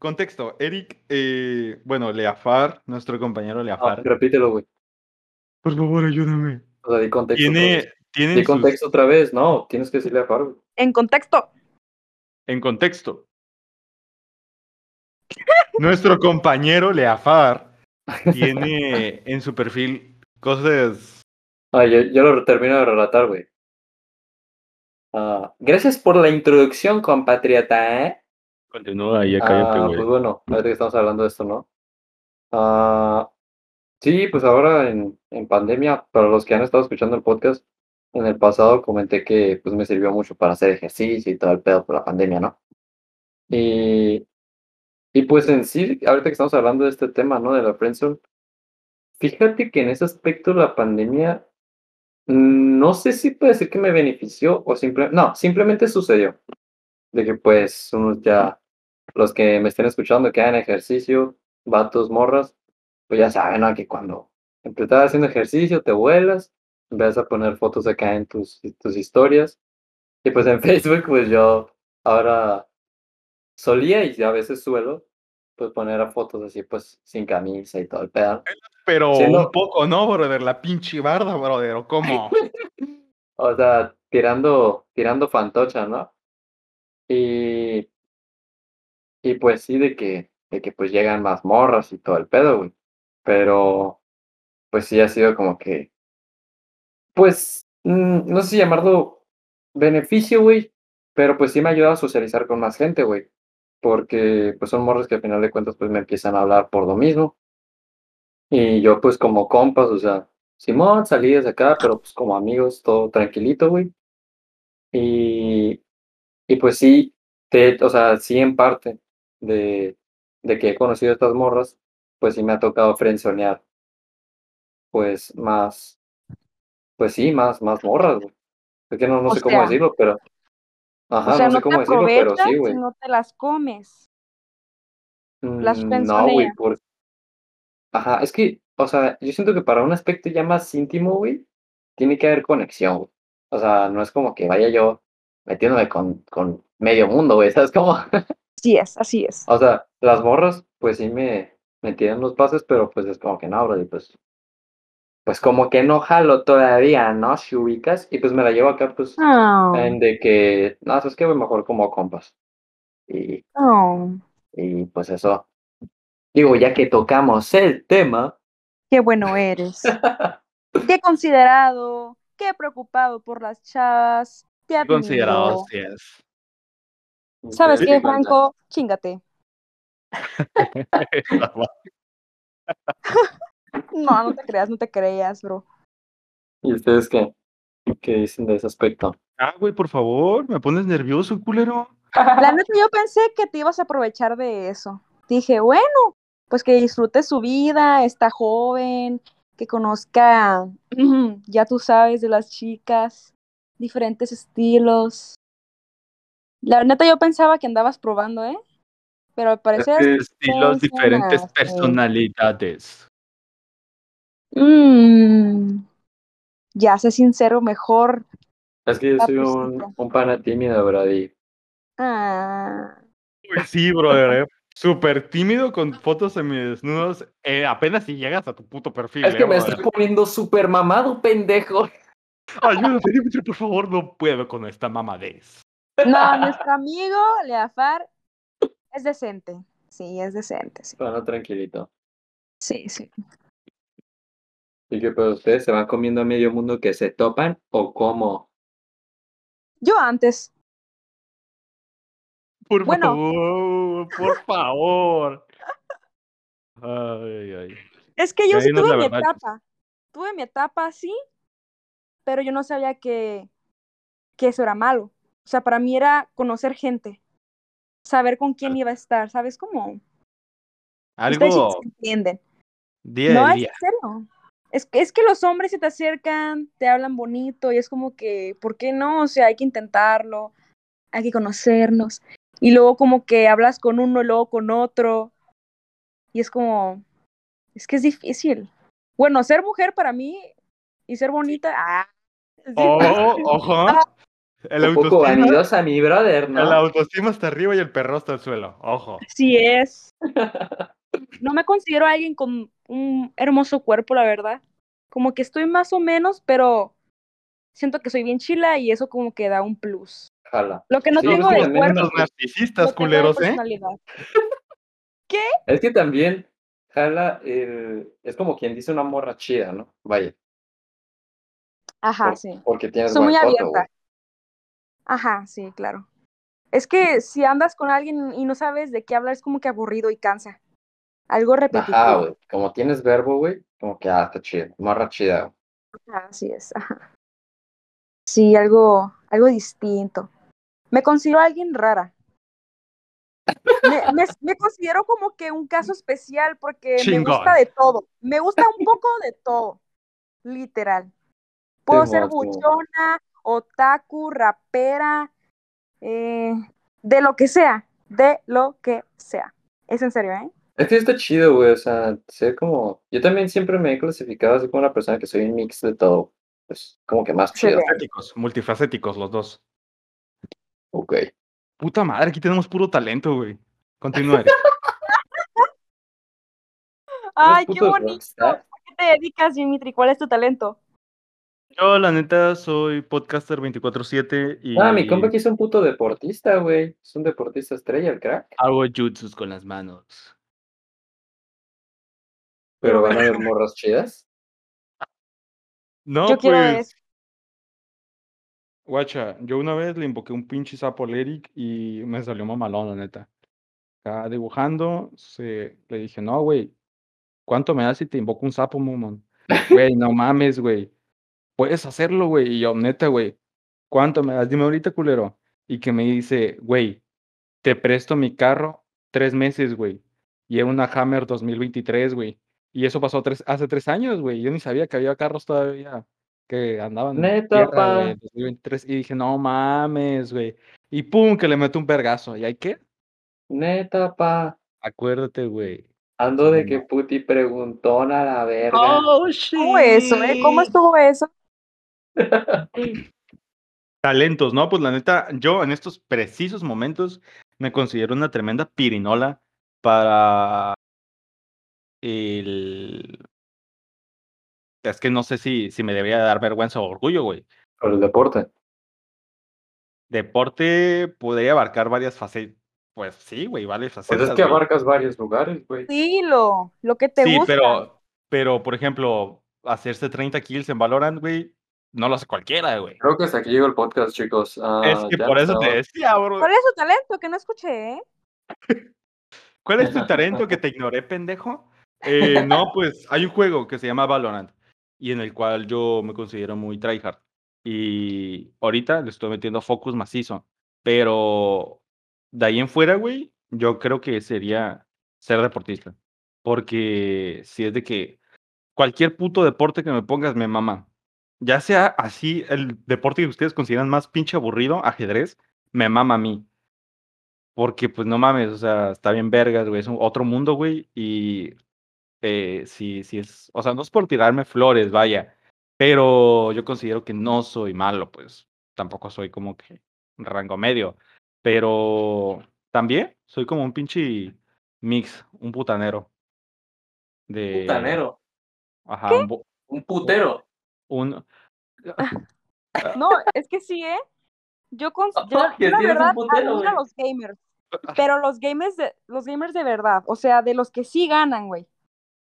contexto, Eric, eh, bueno, Leafar, nuestro compañero No, Leafar. repítelo, güey. Por favor, ayúdame. O sea, di contexto. Tiene, tiene Di sus- contexto otra vez. No, tienes que decirle a Faro. En contexto. en contexto. Nuestro compañero Leafar tiene en su perfil cosas. Ah, yo, yo lo termino de relatar, güey. Ah, gracias por la introducción, compatriota, ¿eh? Continúa ya Ah, pues bueno, ahorita que estamos hablando de esto, ¿no? Ah, sí, pues ahora en, en pandemia, para los que han estado escuchando el podcast, en el pasado comenté que pues me sirvió mucho para hacer ejercicio y todo el pedo por la pandemia, ¿no? Y, y pues en sí, ahorita que estamos hablando de este tema, ¿no? De la friendzone, fíjate que en ese aspecto la pandemia, no sé si puede decir que me benefició o simplemente, no, simplemente sucedió. De que pues unos ya, los que me estén escuchando que hagan ejercicio, vatos, morras, pues ya saben, ¿no? Que cuando estás haciendo ejercicio, te vuelas, empiezas a poner fotos acá en tus, tus historias. Y pues en Facebook, pues yo ahora solía y a veces suelo, pues poner a fotos así, pues sin camisa y todo el pedo. Pero Siendo- un poco, ¿no, brother? La pinche barda, brother. ¿O cómo? O sea, tirando, tirando fantocha, ¿no? Y, y pues sí, de que, de que pues llegan más morras y todo el pedo, güey. Pero, pues sí ha sido como que, pues, mm, no sé si llamarlo beneficio, güey, pero pues sí me ha ayudado a socializar con más gente, güey. Porque pues son morras que al final de cuentas pues me empiezan a hablar por lo mismo. Y yo pues como compas, o sea, Simón, salí desde acá, pero pues como amigos, todo tranquilito, güey. Y, y pues sí, te, o sea, sí en parte de, de que he conocido a estas morras, pues sí me ha tocado frenzonear, pues más, pues sí, más, más morras, güey. Es que no, no O sé cómo decirlo, pero, ajá, o sea, no sé no cómo decirlo, pero sí, güey. no te las comes. Las Mm, No, güey, por... Ajá, es que, o sea, yo siento que para un aspecto ya más íntimo, güey, tiene que haber conexión, güey. O sea, no es como que vaya yo metiéndome con, con medio mundo, güey, ¿sabes cómo? Así es, así es. O sea, las morras, pues sí me, me tiran los pases, pero pues es como que no, bro, y pues, pues como que no jalo todavía, ¿no? Si ubicas, y pues me la llevo acá, pues, Oh, en de que, no, es que mejor como compas. Y, oh, y pues eso. Digo, ya que tocamos el tema, qué bueno eres. Qué considerado, qué preocupado por las chavas. Qué considerado sí es. ¿Sabes ¿ustedes qué? Franco? Chingate. No, no te creas, no te creas, bro. ¿Y ustedes qué? ¿Qué dicen de ese aspecto? ah, güey, por favor, me pones nervioso, culero. La neta, yo pensé que te ibas a aprovechar de eso. Dije, bueno, pues que disfrute su vida, está joven, que conozca, ya tú sabes, de las chicas, diferentes estilos. La neta, yo pensaba que andabas probando, ¿eh? Pero al parecer. Estilos, diferentes personalidades. Mm, ya sé sincero mejor. Es que yo soy un, un pana tímido, Brady. Ah, Uy, sí, brother, eh. Súper tímido con fotos semidesnudos. Eh, apenas si llegas a tu puto perfil. Es que eh, me brother. estoy poniendo súper mamado, pendejo. Ayúdame, Dimitri, por favor, no puedo con esta mamadez. No, nuestro amigo Leafar es decente. Sí, es decente, sí. Bueno, tranquilito. Sí, sí. ¿Y qué pero ustedes se van comiendo a medio mundo que se topan o cómo? Yo antes. Por Bueno. favor, por favor. Ay, ay. Es que yo sí Dinos tuve la mi verdad. etapa. Tuve mi etapa así, pero yo no sabía que, que eso era malo. O sea, para mí era conocer gente, saber con quién iba a estar, ¿sabes cómo? Algo se entienden. día No, es. Es, que- es que los hombres se te acercan, te hablan bonito y es como que, ¿por qué no? O sea, hay que intentarlo, hay que conocernos. Y luego como que hablas con uno y luego con otro. Y es como, es que es difícil. Bueno, ser mujer para mí y ser bonita, ah, Oh, ojo. El Un poco vanidosa mi brother, el ¿no? autoestima está arriba y el perro está al suelo. Ojo. Así es. No me considero alguien con un hermoso cuerpo, la verdad. Como que estoy más o menos, pero siento que soy bien chila y eso como que da un plus. Jala. Lo que no Sí, tengo de cuerpo, Los narcisistas, de culeros, ¿eh? personalidad. Es que también jala el... Es como quien dice una morra chida, ¿no? Vaya. Ajá, por- sí. Porque tienes Soy muy abierta. Ajá, sí, claro. Es que si andas con alguien y no sabes de qué hablar, es como que aburrido y cansa. Algo repetitivo. Ajá, güey. Como tienes verbo, güey, como que ah, está chido. Morra chida. Así es, ajá. Sí, algo, algo distinto. Me considero alguien rara. Me, me- me considero como que un caso especial porque me gusta de todo. Me gusta un poco de todo, literal. Puedo ser buchona, otaku, rapera, eh, de lo que sea, de lo que sea. Es en serio, ¿eh? Es que está chido, güey. O sea, sé como. Yo también siempre me he clasificado así como una persona que soy un mix de todo. Pues como que más chido. Multifacéticos, multifacéticos los dos. Ok. Puta madre, aquí tenemos puro talento, güey. Continúa. Ay, qué bonito. rockstar. ¿A qué te dedicas, Dimitri? ¿Cuál es tu talento? Yo, la neta, soy podcaster 24-7 y Ah, mi compa aquí es un puto deportista, güey. Es un deportista estrella, el crack. hago jutsus con las manos. Pero van a haber morras chidas. No, Yo quiero pues. eso. Guacha, yo una vez le invoqué un pinche sapo al Eric y me salió mamalón, la neta. Acá dibujando, se, le dije, no, güey, ¿cuánto me das si te invoco un sapo, mamón? Güey, no mames, güey. Puedes hacerlo, güey. Y yo, neta, güey, ¿cuánto me das? Dime ahorita, culero. Y que me dice, güey, te presto mi carro tres meses, güey. y era una Hammer 2023, güey. Y eso pasó tres, hace tres años, güey. Yo ni sabía que había carros todavía que andaban en Neta, tierra, en 2023. Y dije, no mames, güey. Y pum, que le meto un vergazo. ¿Y hay qué? Neta, pa. Acuérdate, güey. Ando de que puti preguntón a la verga. Oh, ¿Cómo eso, eh? ¿Cómo estuvo eso? Talentos, ¿no? Pues la neta, yo en estos precisos momentos me considero una tremenda pirinola para el... Es que no sé si, si me debería dar vergüenza o orgullo, güey. Por el deporte. Deporte podría abarcar varias facetas. Pues sí, güey, varias Pues facetas. es que güey. abarcas varios lugares, güey. Dilo, lo que te Sí, gusta. pero, pero, por ejemplo, hacerse 30 kills en Valorant, güey, no lo hace cualquiera, güey. Creo que hasta aquí llegó el podcast, chicos. Ah, Es que por no eso te decía, bro. ¿Cuál es su talento? Que no escuché, ¿eh? ¿Cuál es tu talento que te ignoré, pendejo? Eh, no, pues hay un juego que se llama Valorant y en el cual yo me considero muy tryhard. Y ahorita le estoy metiendo focus macizo. Pero de ahí en fuera, güey, yo creo que sería ser deportista. Porque si es de que cualquier puto deporte que me pongas me mama. Ya sea así el deporte que ustedes consideran más pinche aburrido, ajedrez, me mama a mí. Porque, pues, no mames, o sea, está bien vergas, güey, es un otro mundo, güey, y eh, sí, sí es, o sea, no es por tirarme flores, vaya, pero yo considero que no soy malo, pues, tampoco soy como que un rango medio, pero también soy como un pinche mix, un putanero de, Putanero. ajá, Un putero. Un, No, es que sí, ¿eh? Yo, con, yo, que yo la verdad putero, admiro a los gamers, pero los gamers de, los gamers de verdad, o sea, de los que sí ganan, güey.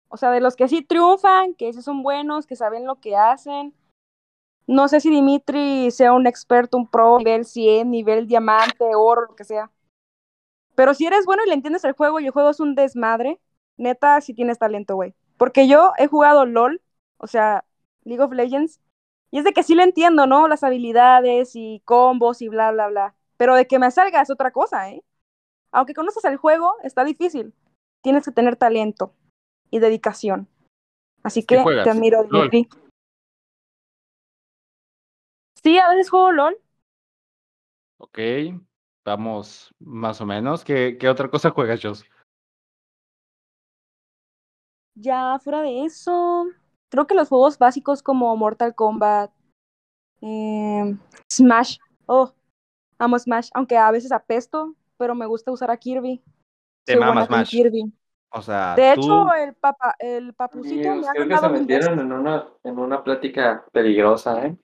O sea, de los que sí triunfan, que sí son buenos, que saben lo que hacen. No sé si Dimitri sea un experto, un pro, nivel 100, nivel diamante, oro, lo que sea. Pero si eres bueno y le entiendes el juego y el juego es un desmadre, neta, sí tienes talento, güey. Porque yo he jugado LOL, o sea, League of Legends, y es de que sí le entiendo, ¿no? Las habilidades y combos y bla, bla, bla. Pero de que me salga es otra cosa, ¿eh? Aunque conoces el juego, está difícil. Tienes que tener talento y dedicación. Así ¿Qué que te admiro. Dimitri. Sí, a veces juego LOL. ok, vamos más o menos, ¿qué, qué otra cosa juegas, Jos? Ya fuera de eso, creo que los juegos básicos como Mortal Kombat, em, Smash. Oh, amo Smash, aunque a veces apesto, pero me gusta usar a Kirby. Te Soy con Smash. Kirby. O sea, De tú... hecho, el papa, el papucito Amigos, me ha creo que se metieron en una, en una plática peligrosa, ¿eh?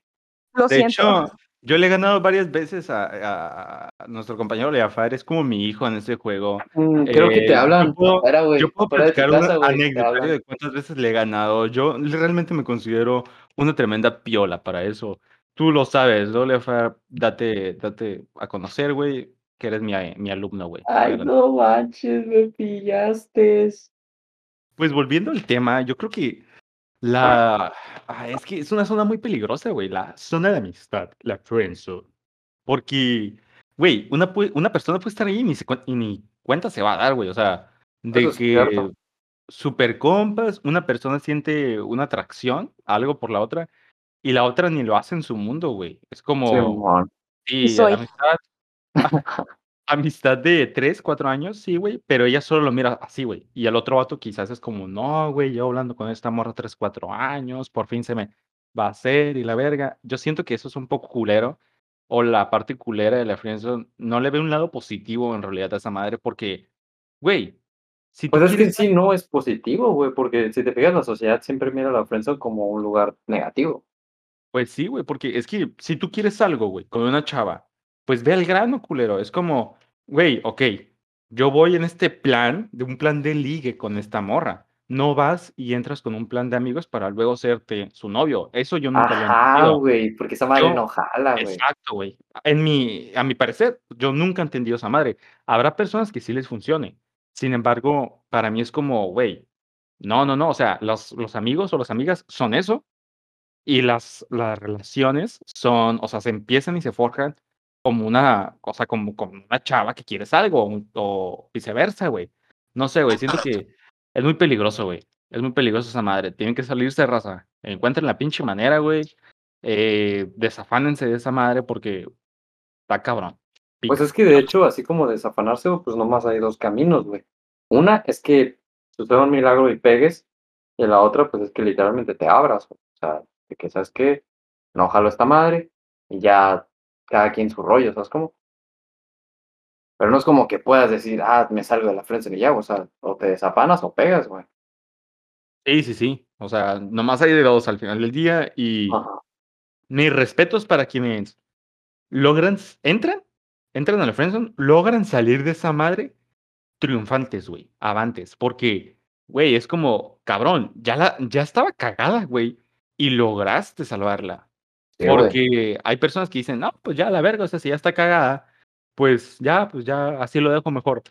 Lo De siento. hecho, yo le he ganado varias veces a, a- a nuestro compañero Leafar, es como mi hijo en ese juego. Mm, creo que Eh, te hablan yo puedo- afuera, güey. Yo puedo platicar casa, un güey. Te anecdotario hablan. de cuántas veces le he ganado. Yo realmente me considero una tremenda piola para eso. Tú lo sabes, ¿no, Leafar? Date, date a conocer, güey, que eres mi, mi alumno, güey. Ay, no manches, me pillaste. Pues volviendo al tema, yo creo que la... ah, es que es una zona muy peligrosa, güey, la zona de amistad, la friendzone. Porque, güey, una, una persona puede estar ahí y ni, se cuen- y ni cuenta se va a dar, güey. O sea, de Eso que super compas, una persona siente una atracción, algo por la otra, y la otra ni lo hace en su mundo, güey. Es como, Simón. sí, soy. amistad, amistad de 3, 4 años, sí, güey, pero ella solo lo mira así, güey. Y el otro vato quizás es como, no, güey, yo hablando con esta morra 3, 4 años, por fin se me va a hacer y la verga. Yo siento que eso es un poco culero, o la parte culera de la friendzone, no le ve un lado positivo en realidad a esa madre, porque, güey, si Pues es que sí no es positivo, güey, porque si te fijas, la sociedad siempre mira a la friendzone como un lugar negativo. Pues sí, güey, porque es que si tú quieres algo, güey, con una chava, pues ve al grano, culero. Es como, güey, ok, yo voy en este plan, de un plan de ligue con esta morra. No vas y entras con un plan de amigos para luego serte su novio. Eso yo nunca lo he güey, porque esa madre Yo- no jala, güey. Exacto, güey. En mi, a mi parecer, yo nunca he entendido esa madre. Habrá personas que sí les funcione. Sin embargo, para mí es como, güey, no, no, no. O sea, los, los amigos o las amigas son eso. Y las, las relaciones son, o sea, se empiezan y se forjan como una, cosa como, como una chava que quieres algo, o viceversa, güey. No sé, güey, siento que es muy peligroso, güey. Es muy peligroso esa madre. Tienen que salirse de raza. Encuentren la pinche manera, güey. Eh, desafánense de esa madre porque está cabrón. Pues es que de hecho, así como desafanarse, pues nomás hay dos caminos, güey. Una es que suceda un milagro y pegues, y la otra, pues es que literalmente te abras, güey. O sea, de que sabes que no jalo esta madre, y ya cada quien su rollo, ¿sabes cómo? Pero no es como que puedas decir, ah, me salgo de la frente y ya, o sea, o te desafanas o pegas, güey. Sí, sí, sí. O sea, nomás hay de dos al final del día y Ajá. mis respetos para quienes logran, entran, entran a la friendzone, logran salir de esa madre triunfantes, güey, avantes, porque, güey, es como, cabrón, ya la, ya estaba cagada, güey, y lograste salvarla. Porque hay personas que dicen, no, pues ya la verga, o sea, si ya está cagada, pues ya, pues ya así lo dejo mejor.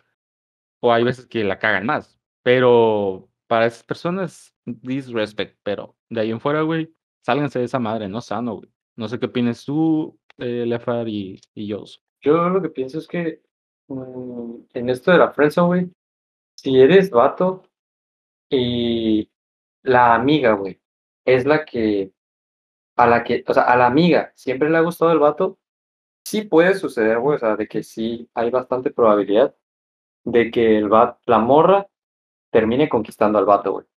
O hay veces que la cagan más. Pero para esas personas, disrespect. Pero de ahí en fuera, güey, sálganse de esa madre, no sano, güey. No sé qué opinas tú, eh, Lefar y, y yo. Yo lo que pienso es que mm, en esto de la friendzone, güey, si eres vato y la amiga, güey, es la que, a la que, o sea, a la amiga siempre le ha gustado el vato, sí puede suceder, güey, o sea, de que sí hay bastante probabilidad de que el vato, la morra termine conquistando al vato, güey.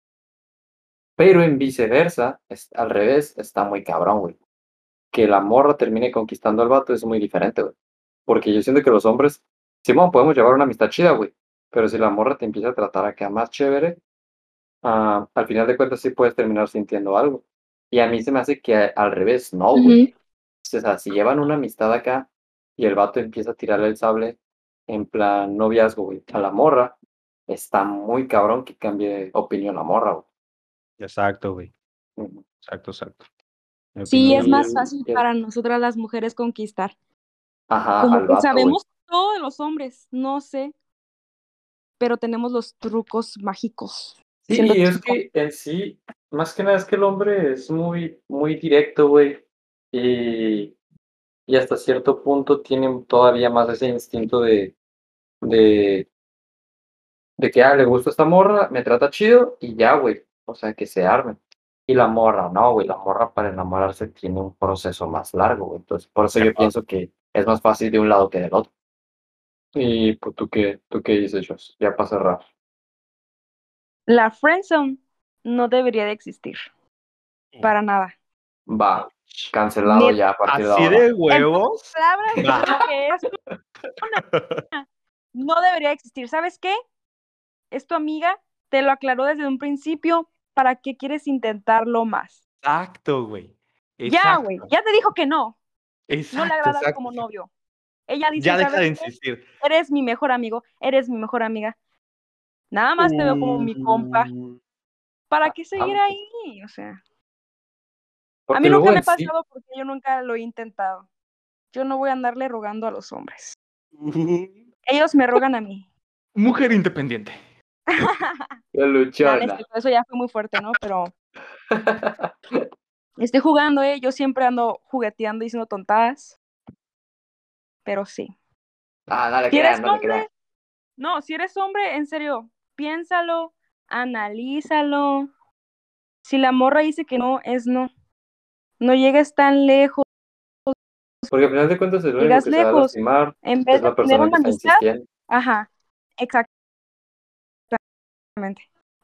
Pero en viceversa, es, al revés, está muy cabrón, güey. Que la morra termine conquistando al vato es muy diferente, güey. Porque yo siento que los hombres, sí, bueno, podemos llevar una amistad chida, güey. Pero si la morra te empieza a tratar acá más chévere, ah, al final de cuentas sí puedes terminar sintiendo algo. Y a mí se me hace que a- al revés, no, güey. O sea, si llevan una amistad acá y el vato empieza a tirarle el sable en plan noviazgo, güey, a la morra, está muy cabrón que cambie opinión la morra, güey. Exacto, güey. Exacto, exacto. Sí, es más fácil para nosotras las mujeres conquistar. Ajá, Como al que vato, güey. sabemos todo de los hombres, no sé, pero tenemos los trucos mágicos. Sí, y es que en sí, más que nada es que el hombre es muy, muy directo, güey. Y, y hasta cierto punto tiene todavía más ese instinto de, de, de que, ah, le gusta esta morra, me trata chido y ya, güey. O sea, que se armen. Y la morra, no, güey, la morra para enamorarse tiene un proceso más largo, güey. Entonces, por eso yo pienso que es más fácil de un lado que del otro. Y pues, ¿tú qué, tú qué dices, Jos? Ya para cerrar. La friendzone no debería de existir. Para nada. Va, cancelado ya a partir de Así ahora. de huevos. Palabras Va. creo que es una- no debería existir. ¿Sabes qué? Es tu amiga, te lo aclaró desde un principio. ¿Para qué quieres intentarlo más? Exacto, güey. Ya, güey, ya te dijo que no. No Exacto, le agradas exacto. como novio. Ella dice, Ya deja de insistir. Eres mi mejor amigo, eres mi mejor amiga. Nada más te veo como mi compa. Mm, ¿Para qué seguir ah, ahí? O sea, a mí nunca me ha sí- pasado porque yo nunca lo he intentado. Yo no voy a andarle rogando a los hombres. Ellos me rogan a mí. Mujer independiente. Qué luchona. eso ya fue muy fuerte, ¿no? Pero estoy jugando, ¿eh? Yo siempre ando jugueteando y diciendo tontadas. Pero sí. Ah, no le Si eres crean, no le hombre, crean. no, si eres hombre, en serio, piénsalo, analízalo. Si la morra dice que no, es no. No llegues tan lejos. Porque al final de cuentas Llegas que se va a lejos. lastimar En vez es de la persona una que está amistad, insistiendo. ajá, exactamente.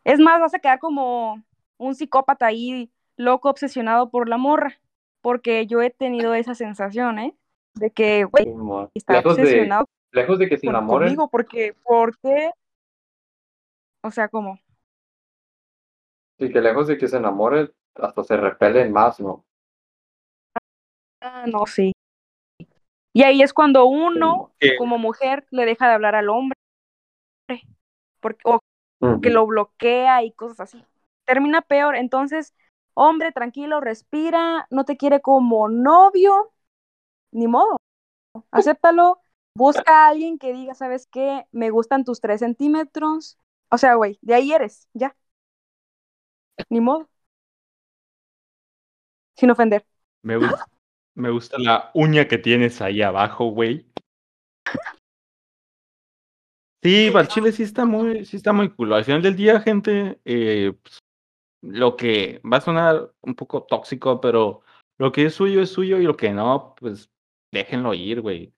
Es más, vas a quedar como un psicópata ahí, loco, obsesionado por la morra. Porque yo he tenido esa sensación, ¿eh? De que, güey, está Lejos de, obsesionado lejos de que se enamoren, conmigo, porque, ¿por qué? O sea, como, y que lejos de que se enamoren, hasta se repelen más, ¿no? ah, no, sí. Y ahí es cuando uno, como mujer, le deja de hablar al hombre. Porque, o que lo bloquea y cosas así. Termina peor. Entonces, hombre, tranquilo, respira, no te quiere como novio, ni modo. Acéptalo, busca a alguien que diga, ¿sabes qué? Me gustan tus tres centímetros. O sea, güey, de ahí eres, ya. Ni modo. Sin ofender. Me gusta, me gusta la uña que tienes ahí abajo, güey. Sí, al chile sí está muy, sí está muy cool. Al final del día, gente, eh, pues, lo que va a sonar un poco tóxico, pero lo que es suyo es suyo y lo que no, pues déjenlo ir, güey.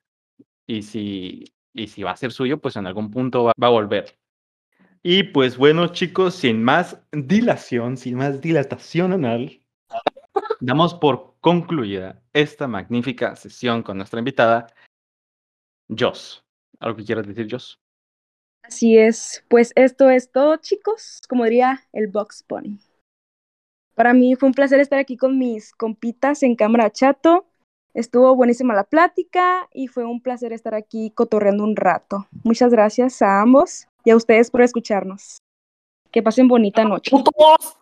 Y si, y si va a ser suyo, pues en algún punto va, va a volver. Y pues bueno, chicos, sin más dilación, sin más dilatación anal, damos por concluida esta magnífica sesión con nuestra invitada, Joss. ¿Algo que quieras decir, Joss? Así es, pues esto es todo, chicos, como diría el Box Pony. Para mí fue un placer estar aquí con mis compitas en Cámara Chato. Estuvo buenísima la plática y fue un placer estar aquí cotorreando un rato. Muchas gracias a ambos y a ustedes por escucharnos. Que pasen bonita noche. ¡Putos!